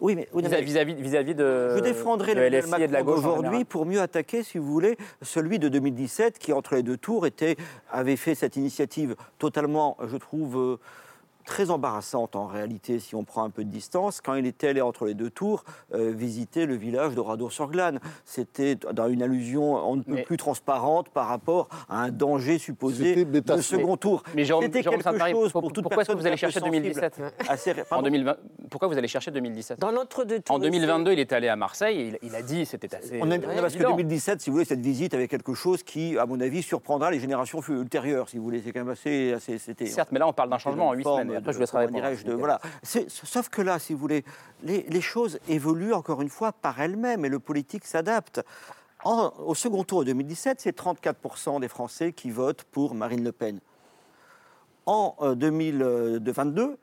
Oui, mais... vis-à-vis vis-vis de, Je défendrai de le et de la Macron gauche aujourd'hui pour mieux attaquer, si vous voulez, celui de 2017 qui, entre les deux tours, était, avait fait cette initiative totalement, je trouve, euh, très embarrassante en réalité, si on prend un peu de distance, quand il était allé entre les deux tours euh, visiter le village de Radour-sur-Glane. C'était dans une allusion on ne peut Mais- plus transparente par rapport à un danger supposé de second tour. Mais Jérôme, C'était quelque Saint-Marie, chose pour- pour toute pourquoi est-ce que personne vous allez chercher sensible. 2017 Assez- en pardon 2020, Pourquoi vous allez chercher 2017 Dans tours. En 2022, il est allé à Marseille et il, il a dit c'était assez. On euh, aime- parce que évident. 2017, si vous voulez, cette visite avait quelque chose qui, à mon avis, surprendra les générations ultérieures, si vous voulez. C'est quand même assez. assez c'était, Certes, mais là, on parle d'un changement en une 8 forme semaines. Après, je vous laisserai de- voilà. Sauf que là, si vous voulez, les, les choses évoluent encore une fois par elles-mêmes et le politique s'adapte. En- au second tour de 2017, c'est 34% des Français qui votent pour Marine Le Pen. En euh, 2022,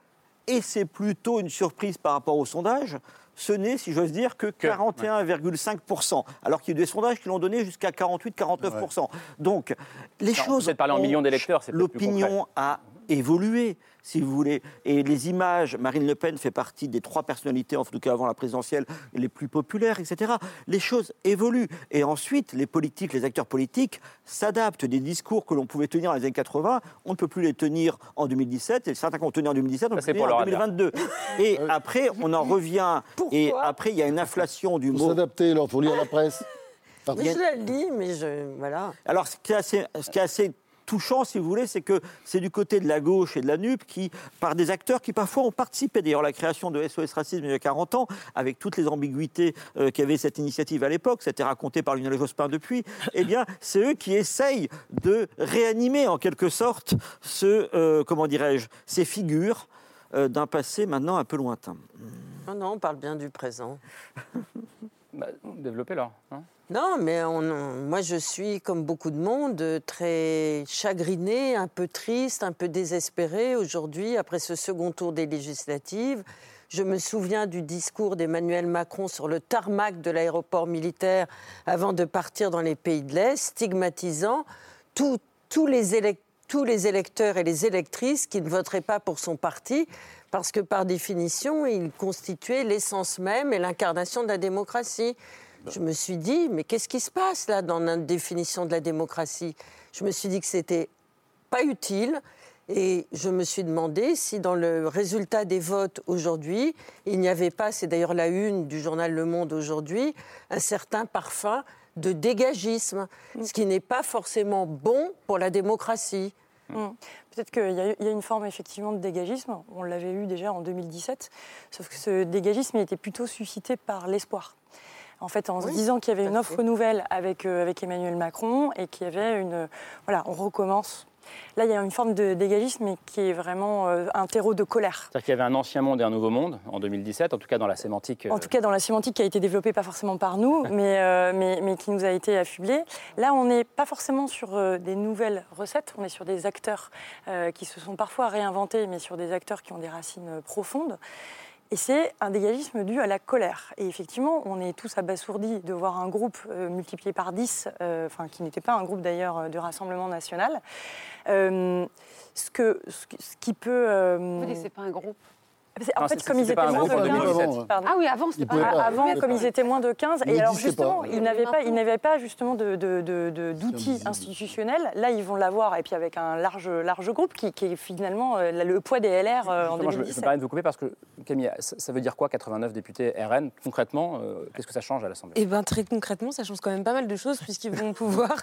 et c'est plutôt une surprise par rapport au sondage, ce n'est, si j'ose dire, que 41,5%, alors qu'il y a eu des sondages qui l'ont donné jusqu'à 48-49%. Donc, les Non, choses. peut-être parler en ont- millions d'électeurs, c'est L'opinion a évolué, si vous voulez. Et les images, Marine Le Pen fait partie des trois personnalités, en tout cas avant la présidentielle, les plus populaires, etc. Les choses évoluent. Et ensuite, les politiques, les acteurs politiques s'adaptent. Des discours que l'on pouvait tenir dans les années 80, on ne peut plus les tenir en 2017. Et certains qu'on tenait en 2017, on Ça, peut c'est les tenir en Laura 2022. Et après, on en revient. et après, il y a une inflation du Il faut mot. s'adapter, alors, il faut lire la presse. Mais je la lis, mais je. Voilà. Alors, ce qui est assez, ce qui est assez touchant, si vous voulez, c'est que c'est du côté de la gauche et de la NUP qui, par des acteurs qui parfois ont participé, d'ailleurs, à la création de SOS Racisme il y a 40 ans, avec toutes les ambiguïtés euh, qu'avait cette initiative à l'époque, c'était raconté par Lionel Jospin depuis, eh bien, c'est eux qui essayent de réanimer, en quelque sorte, ce, euh, comment dirais-je, ces figures euh, d'un passé maintenant un peu lointain. Non, non, on parle bien du présent. Bah, Développez-leur. hein. Non, mais moi je suis, comme beaucoup de monde, euh, très chagrinée, un peu triste, un peu désespérée aujourd'hui, après ce second tour des législatives. Je me souviens du discours d'Emmanuel Macron sur le tarmac de l'aéroport militaire avant de partir dans les pays de l'Est, stigmatisant tous les électeurs et les électrices qui ne voteraient pas pour son parti, parce que par définition, il constituait l'essence même et l'incarnation de la démocratie. Je me suis dit, mais qu'est-ce qui se passe là dans la définition de la démocratie? Je me suis dit que c'était pas utile. Et je me suis demandé si dans le résultat des votes aujourd'hui, il n'y avait pas, c'est d'ailleurs la une du journal Le Monde aujourd'hui, un certain parfum de dégagisme, ce qui n'est pas forcément bon pour la démocratie. Mm. Peut-être qu'il y, a y une forme effectivement de dégagisme. On l'avait eu déjà en 2017, sauf que ce dégagisme il était plutôt suscité par l'espoir. En fait, en se disant qu'il y avait une offre fait. nouvelle avec, euh, avec Emmanuel Macron et qu'il y avait une. Voilà, on recommence. Là, il y a une forme de dégagisme mais qui est vraiment euh, un terreau de colère. C'est-à-dire qu'il y avait un ancien monde et un nouveau monde en 2017, en tout cas dans la sémantique. En tout cas, dans la sémantique qui a été développée, pas forcément par nous, mais, euh, mais, mais qui nous a été affublée. Là, on n'est pas forcément sur euh, des nouvelles recettes, on est sur des acteurs euh, qui se sont parfois réinventés, mais sur des acteurs qui ont des racines euh, profondes. Et c'est un dégagisme dû à la colère. Et effectivement, on est tous abasourdis de voir un groupe euh, multiplié par 10, euh, enfin, qui n'était pas un groupe d'ailleurs euh, du Rassemblement national. Ce, que, ce, qui- peut. Vous c'est pas un groupe En Non, fait, comme ils étaient pas un moins de 15, 2017. pardon. Ah oui, avant, c'était Ils pas. Avant, comme pas. ils étaient moins de 15, Il et alors justement, pas. ils n'avaient pas, ils n'avaient pas justement de- de- de- de- d'outils institutionnels. Là, ils vont l'avoir, et puis avec un large, large groupe qui, qui est finalement euh, le poids des LR euh, en Justement, je me- 2017. permets de vous couper parce que, Camille, ça, ça veut dire quoi 89 députés RN Concrètement, euh, qu'est-ce que ça change à l'Assemblée? Eh ben, très concrètement, ça change quand même pas mal de choses puisqu'ils vont pouvoir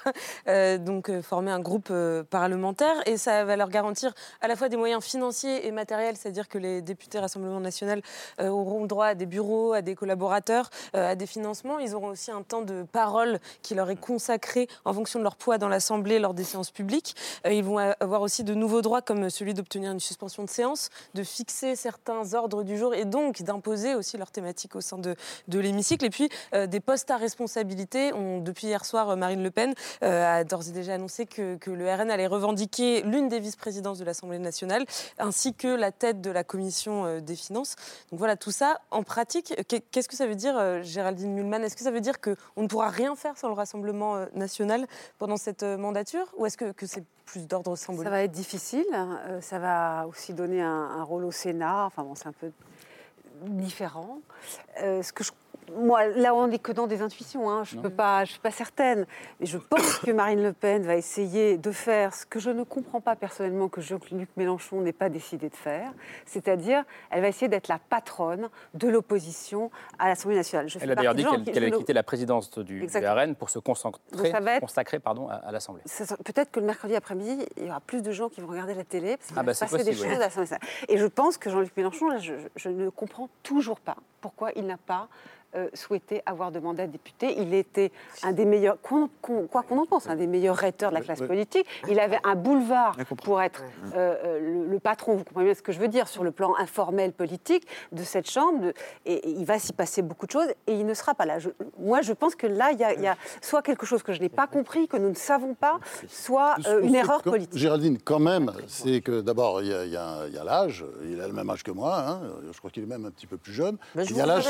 euh, donc, former un groupe euh, parlementaire et ça va leur garantir à la fois des moyens financiers et matériels, c'est-à-dire que les députés Rassemblement National euh, auront droit à des bureaux, à des collaborateurs, euh, à des financements. Ils auront aussi un temps de parole qui leur est consacré en fonction de leur poids dans l'Assemblée lors des séances publiques. Euh, ils vont avoir aussi de nouveaux droits comme celui d'obtenir une suspension de séance, de fixer certains ordres du jour et donc d'imposer aussi leurs thématiques au sein de, l'hémicycle. Et puis des postes à responsabilité. On- depuis hier soir, Marine Le Pen a d'ores et déjà annoncé que le RN allait revendiquer l'une des vice-présidences de l'Assemblée nationale, ainsi que la tête de la commission euh, des finances. Donc voilà, tout ça en pratique. qu'est- Qu'est-ce que ça veut dire, euh, Géraldine Mulman Est-ce que ça veut dire qu'on ne pourra rien faire sans le Rassemblement euh, national pendant cette mandature? Ou est-ce que, que c'est plus d'ordre symbolique? Ça va être difficile. ça va aussi donner un, rôle au Sénat. Enfin bon, c'est un peu différent. Ce que je- moi, là, on n'est que dans des intuitions. hein. Je ne pas, je suis pas certaine. Mais je pense que Marine Le Pen va essayer de faire ce que je ne comprends pas personnellement que Jean-Luc Mélenchon n'ait pas décidé de faire. C'est-à-dire, elle va essayer d'être la patronne de l'opposition à l'Assemblée nationale. Je Elle a d'ailleurs dit qu'elle je allait ne- quitter la présidence du, du. RN pour se concentrer, être- consacrer pardon, à, à l'Assemblée. Peut-être que le mercredi après-midi, il y aura plus de gens qui vont regarder la télé parce qu'il Ah va bah, passer des choses à l'Assemblée nationale. Et je pense que Jean-Luc Mélenchon, là, je, je ne comprends toujours pas pourquoi il n'a pas euh, souhaité avoir de mandat de député. Il était un des meilleurs, quoi qu'on en pense, un des meilleurs rhéteurs de la classe politique. Il avait un boulevard pour être euh, euh, le, le patron, vous comprenez bien ce que je veux dire, sur le plan informel politique de cette Chambre. de- et, et il va s'y passer beaucoup de choses et il ne sera pas là. Je- moi, je pense que là, il y, a, il y a soit quelque chose que je n'ai pas compris, que nous ne savons pas, soit euh, une erreur politique. Géraldine, quand même, c'est que d'abord, il y a, l'âge, il a le même âge que moi, hein, je crois qu'il est même un petit peu plus jeune. Mais je il y a l'âge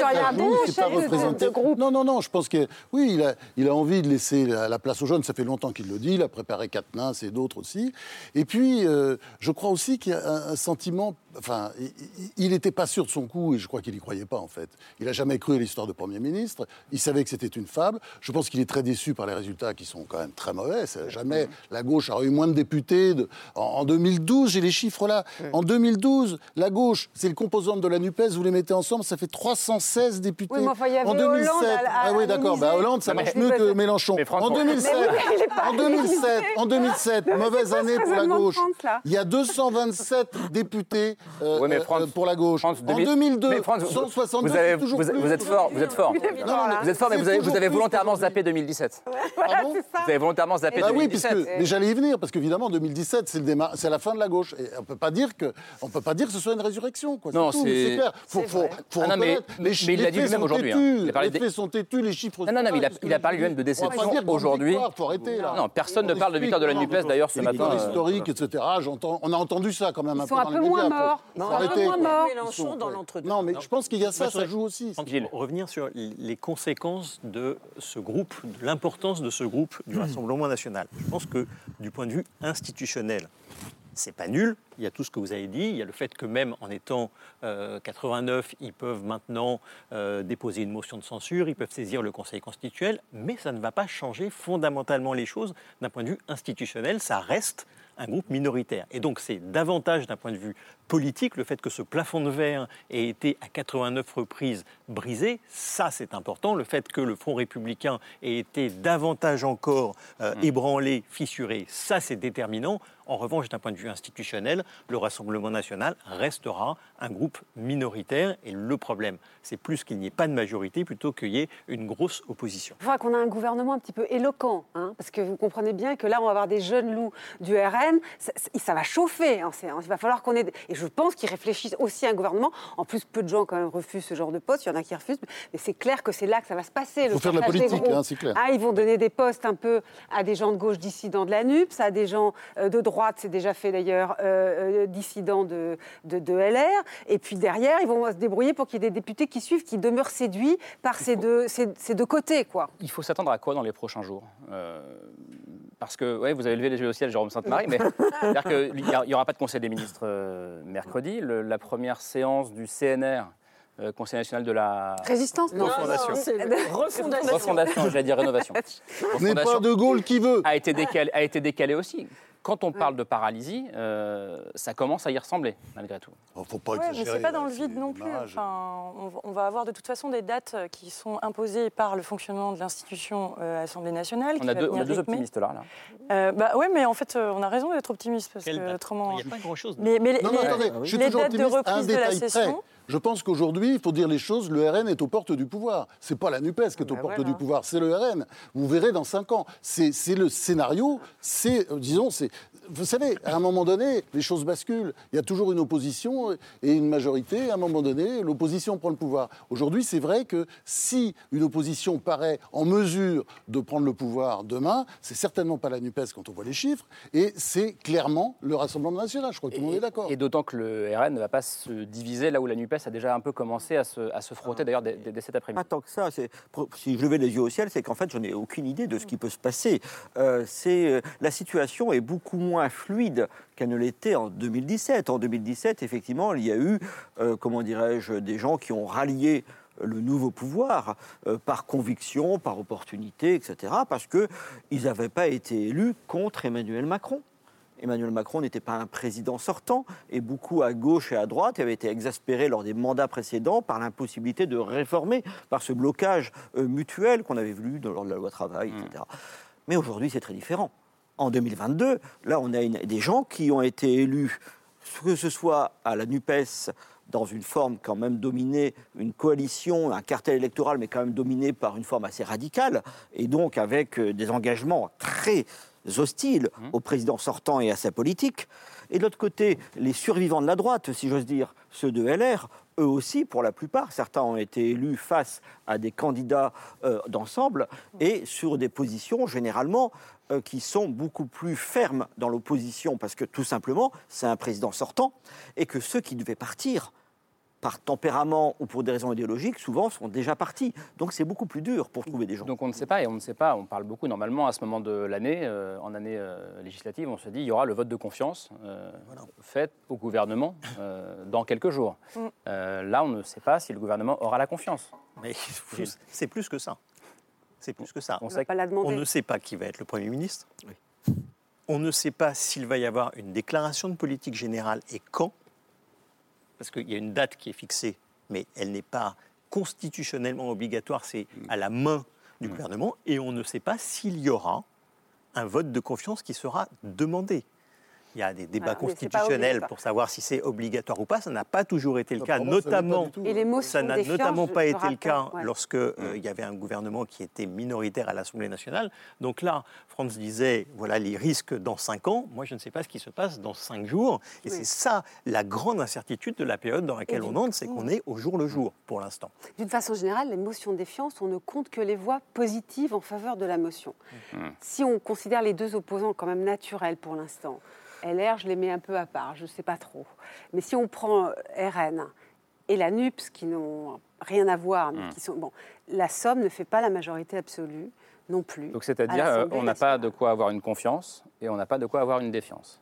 Non, non, non, je pense que oui, il a, il a envie de laisser la, la place aux jeunes, ça fait longtemps qu'il le dit, il a préparé Quatennens et d'autres aussi. Et puis, euh, je crois aussi qu'il y a un, un sentiment, enfin, il n'était pas sûr de son coup, et je crois qu'il n'y croyait pas en fait. Il n'a jamais cru à l'histoire de Premier ministre, il savait que c'était une fable. Je pense qu'il est très déçu par les résultats qui sont quand même très mauvais. Jamais la gauche aurait eu moins de députés. de- en, en 2012, j'ai les chiffres là. En 2012, la gauche, c'est le composante de la NUPES, vous les mettez ensemble, ça fait 316 députés. Oui, enfin, il y avait en 2007, Hollande à la- à ah oui, d'accord, bah. Hollande, ça marche mieux que Mélenchon. En 2007, Mais oui, il est pas en à 2007, l'Élysée. en 2007, Mais mauvaise année pour la gauche. Il y a 227 députés euh, euh, pour la gauche. En 2000 2002, mais France, vous- 162, vous, avez- c'est toujours vous, plus. vous êtes fort, vous êtes fort. Vous êtes fort, mais vous avez, volontairement zappé 2017. Pardon Vous avez volontairement zappé Bah oui, 2017. puisque, mais j'allais y venir, parce qu'évidemment, 2017, c'est le démar- c'est la fin de la gauche. Et on peut pas dire que, on peut pas dire que ce soit une résurrection, quoi. Non, c'est- clair. Faut, faut, faut Ah non, mais- reconnaître. mais il l'a les dit lui-même sont aujourd'hui, hein. Les des- faits sont têtus, les chiffres. Non, non, non, mais il a, sont il a parlé lui-même de déception aujourd'hui. Non, personne ne parle de victoire de la NUPES d'ailleurs ce matin. euh, historiques, etc. On a entendu ça quand même un Ils peu sont un dans peu les moins médias. Faut- morts. faut Ils sont un peu arrêter, moins quoi. morts. Mélenchon Ils sont- dans l'entre-deux. Non, mais je pense qu'il y a ça, ça joue aussi. Revenir sur les conséquences de ce groupe, de l'importance de ce groupe du Rassemblement national. Je pense que du point de vue institutionnel, c'est pas nul. Il y a tout ce que vous avez dit. Il y a le fait que même en étant euh, 89, ils peuvent maintenant euh, déposer une motion de censure, ils peuvent saisir le Conseil constitutionnel, mais ça ne va pas changer fondamentalement les choses d'un point de vue institutionnel. Ça reste un groupe minoritaire. Et donc c'est davantage d'un point de vue politique le fait que ce plafond de verre ait été à 89 reprises brisé. Ça c'est important. Le fait que le Front républicain ait été davantage encore euh, ébranlé, fissuré, ça c'est déterminant. En revanche, d'un point de vue institutionnel, le Rassemblement national restera un groupe minoritaire. Et le problème, c'est plus qu'il n'y ait pas de majorité plutôt qu'il y ait une grosse opposition. Il faudra qu'on ait un gouvernement un petit peu éloquent, hein, parce que vous comprenez bien que là, on va avoir des jeunes loups du RN, ça, ça- ça va chauffer séance. Il va falloir qu'on ait... Et je pense qu'ils réfléchissent aussi à un gouvernement. En plus, peu de gens quand même refusent ce genre de poste, il y en a qui refusent, mais c'est clair que c'est là que ça va se passer. Faut faire de la politique, hein, c'est clair. Ah, ils vont donner des postes un peu à des gens de gauche dissidents de la NUPS, à des gens euh, de droite, c'est déjà fait d'ailleurs, euh, euh, dissidents de, de, de LR. Et puis derrière, ils vont se débrouiller pour qu'il y ait des députés qui suivent, qui demeurent séduits par ces deux, ces, ces deux côtés, quoi. Il faut s'attendre à quoi dans les prochains jours? Euh, Parce que ouais, vous avez levé les yeux au ciel, Jérôme Sainte-Marie, mais c'est-à-dire qu'il n'y aura pas de Conseil des ministres euh, mercredi. Le- la première séance du CNR, euh, Conseil national de la Résistance non. refondation. c'est refondation. Refondation, j'allais dire rénovation. N'est pas De Gaulle qui veut. A été décalé, a été décalé aussi. Quand on parle de paralysie, euh, ça commence à y ressembler, malgré tout. Il faut pas Ouais, mais c'est pas dans le vide non plus. Enfin, on, va- avoir de toute façon des dates euh, qui sont imposées par le fonctionnement de l'institution euh, Assemblée nationale. On qui a deux, on a venir deux rythmer. optimistes là. là. Euh, bah ouais, mais en fait, euh, on a raison d'être optimiste parce Quelle que autrement. Il n'y a pas grand-chose. Mais, mais Non, les, non, attendez, je suis les toujours dates de un reprise de la près. Je pense qu'aujourd'hui, il faut dire les choses, le RN est aux portes du pouvoir. C'est pas la NUPES qui est aux portes voilà. du pouvoir, c'est le RN. Vous verrez dans cinq ans. C'est c'est le scénario, c'est, euh, disons, c'est... Vous savez, à un moment donné, les choses basculent. Il y a toujours une opposition et une majorité. À un moment donné, l'opposition prend le pouvoir. Aujourd'hui, c'est vrai que si une opposition paraît en mesure de prendre le pouvoir demain, c'est certainement pas la NUPES quand on voit les chiffres, et c'est clairement le Rassemblement national. Je crois que tout le monde est d'accord. Et d'autant que le RN ne va pas se diviser là où la NUPES a déjà un peu commencé à se, à se frotter, d'ailleurs, dès, dès- dès cet après-midi. Pas tant que ça. Si je levais les yeux au ciel, c'est qu'en fait, je n'ai aucune idée de ce qui peut se passer. Euh, c'est, euh, la situation est beaucoup moins fluide qu'elle ne l'était en 2017. En 2017, effectivement, il y a eu, euh, comment dirais-je, des gens qui ont rallié le nouveau pouvoir euh, par conviction, par opportunité, etc., parce qu'ils n'avaient pas été élus contre Emmanuel Macron. Emmanuel Macron n'était pas un président sortant et beaucoup à gauche et à droite avaient été exaspérés lors des mandats précédents par l'impossibilité de réformer, par ce blocage euh, mutuel qu'on avait vu lors de la loi travail, etc. Mais aujourd'hui, c'est très différent. En 2022, là, on a une- des gens qui ont été élus, que ce soit à la NUPES, dans une forme quand même dominée, une coalition, un cartel électoral, mais quand même dominé par une forme assez radicale, et donc avec euh, des engagements très hostiles au président sortant et à sa politique. Et de l'autre côté, les survivants de la droite, si j'ose dire, ceux de LR, eux aussi, pour la plupart, certains ont été élus face à des candidats euh, d'ensemble et sur des positions généralement euh, qui sont beaucoup plus fermes dans l'opposition, parce que tout simplement, c'est un président sortant, et que ceux qui devaient partir par tempérament ou pour des raisons idéologiques, souvent sont déjà partis. Donc c'est beaucoup plus dur pour trouver des gens. Donc on ne sait pas, et on ne sait pas, on parle beaucoup normalement à ce moment de l'année, euh, en année euh, législative, on se dit il y aura le vote de confiance euh, fait au gouvernement euh, dans quelques jours. Mm. Euh, là, on ne sait pas si le gouvernement aura la confiance. Mais c'est plus que ça. C'est plus que ça. On On va pas la demander. On ne sait pas qui va être le Premier ministre. On ne sait pas s'il va y avoir une déclaration de politique générale et quand. Parce qu'il y a une date qui est fixée, mais elle n'est pas constitutionnellement obligatoire, c'est à la main du gouvernement. Et on ne sait pas s'il y aura un vote de confiance qui sera demandé. Il y a des débats Voilà, constitutionnels pour savoir si c'est obligatoire ou pas. Ça n'a pas toujours été le Ça, cas, notamment. Et les motions ça n'a notamment pas été le cas ouais. lorsque euh, il y avait un gouvernement qui était minoritaire à l'Assemblée nationale. Donc là, Franz disait voilà les risques dans cinq ans. Moi, je ne sais pas ce qui se passe dans cinq jours. Et Oui. c'est ça la grande incertitude de la période dans laquelle Et on entre, c'est qu'on est au jour le jour pour l'instant. D'une façon générale, les motions de défiance, on ne compte que les voix positives en faveur de la motion. Si on considère les deux opposants quand même naturels pour l'instant, LR, je les mets un peu à part, je ne sais pas trop. Mais si on prend euh, RN et la NUPS, qui n'ont rien à voir, mais qui sont... Bon, la Somme ne fait pas la majorité absolue non plus. Donc à c'est-à-dire, euh, l'Assemblée on n'a pas de quoi avoir une confiance et on n'a pas de quoi avoir une défiance.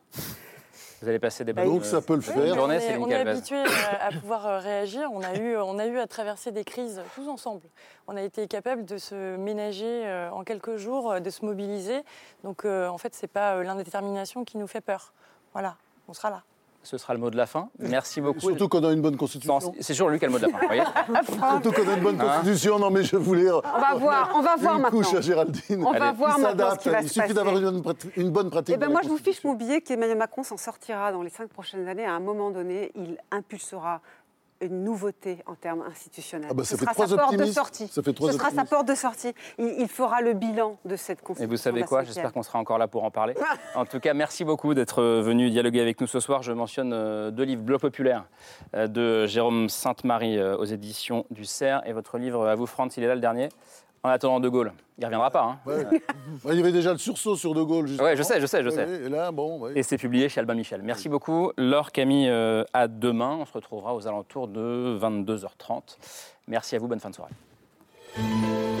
Vous allez passer des bonnes donc, ça peut le faire. on est, est habitué à, à pouvoir euh, réagir. On a, eu, on a eu à traverser des crises tous ensemble. On a été capable de se ménager euh, en quelques jours, euh, de se mobiliser. Donc euh, en fait, c'est pas euh, l'indétermination qui nous fait peur. Voilà, on sera là. Ce sera le mot de la fin. Merci beaucoup. Surtout qu'on a une bonne constitution. C'est toujours lui qui a le mot de la fin. vous voyez Surtout qu'on a une bonne Hein constitution. Non, mais je voulais. On va voir, on va voir une maintenant. couche à Géraldine. On va voir il maintenant ce s'adapte. qui va Il se suffit d'avoir une, bonne prat- une bonne pratique. Eh ben moi, je vous fiche mon billet qu'Emmanuel Macron s'en sortira dans les cinq prochaines années. À un moment donné, il impulsera une nouveauté en termes institutionnels. Ah bah, ça Ce fait sera sa porte de sortie. Ça fait trois Ce sera sa porte de sortie. Il, il fera le bilan de cette Et constitution. vous savez quoi? J'espère qu'on sera encore là pour en parler. En tout cas, merci beaucoup d'être venu dialoguer avec nous ce soir. Je mentionne euh, deux livres, Bloc populaire euh, de Jérôme Sainte-Marie euh, aux éditions du CERF et votre livre À vous, France, il est là le dernier? En attendant De Gaulle. Il ne reviendra pas. hein. Ouais. Ouais, il y avait déjà le sursaut sur De Gaulle. Ouais, je sais, je sais, je sais. ouais, Et là, bon. ouais. Et c'est publié chez Albin Michel. Merci beaucoup. Laure, Camille, euh, à demain. On se retrouvera aux alentours de 22h30. Merci à vous. Bonne fin de soirée.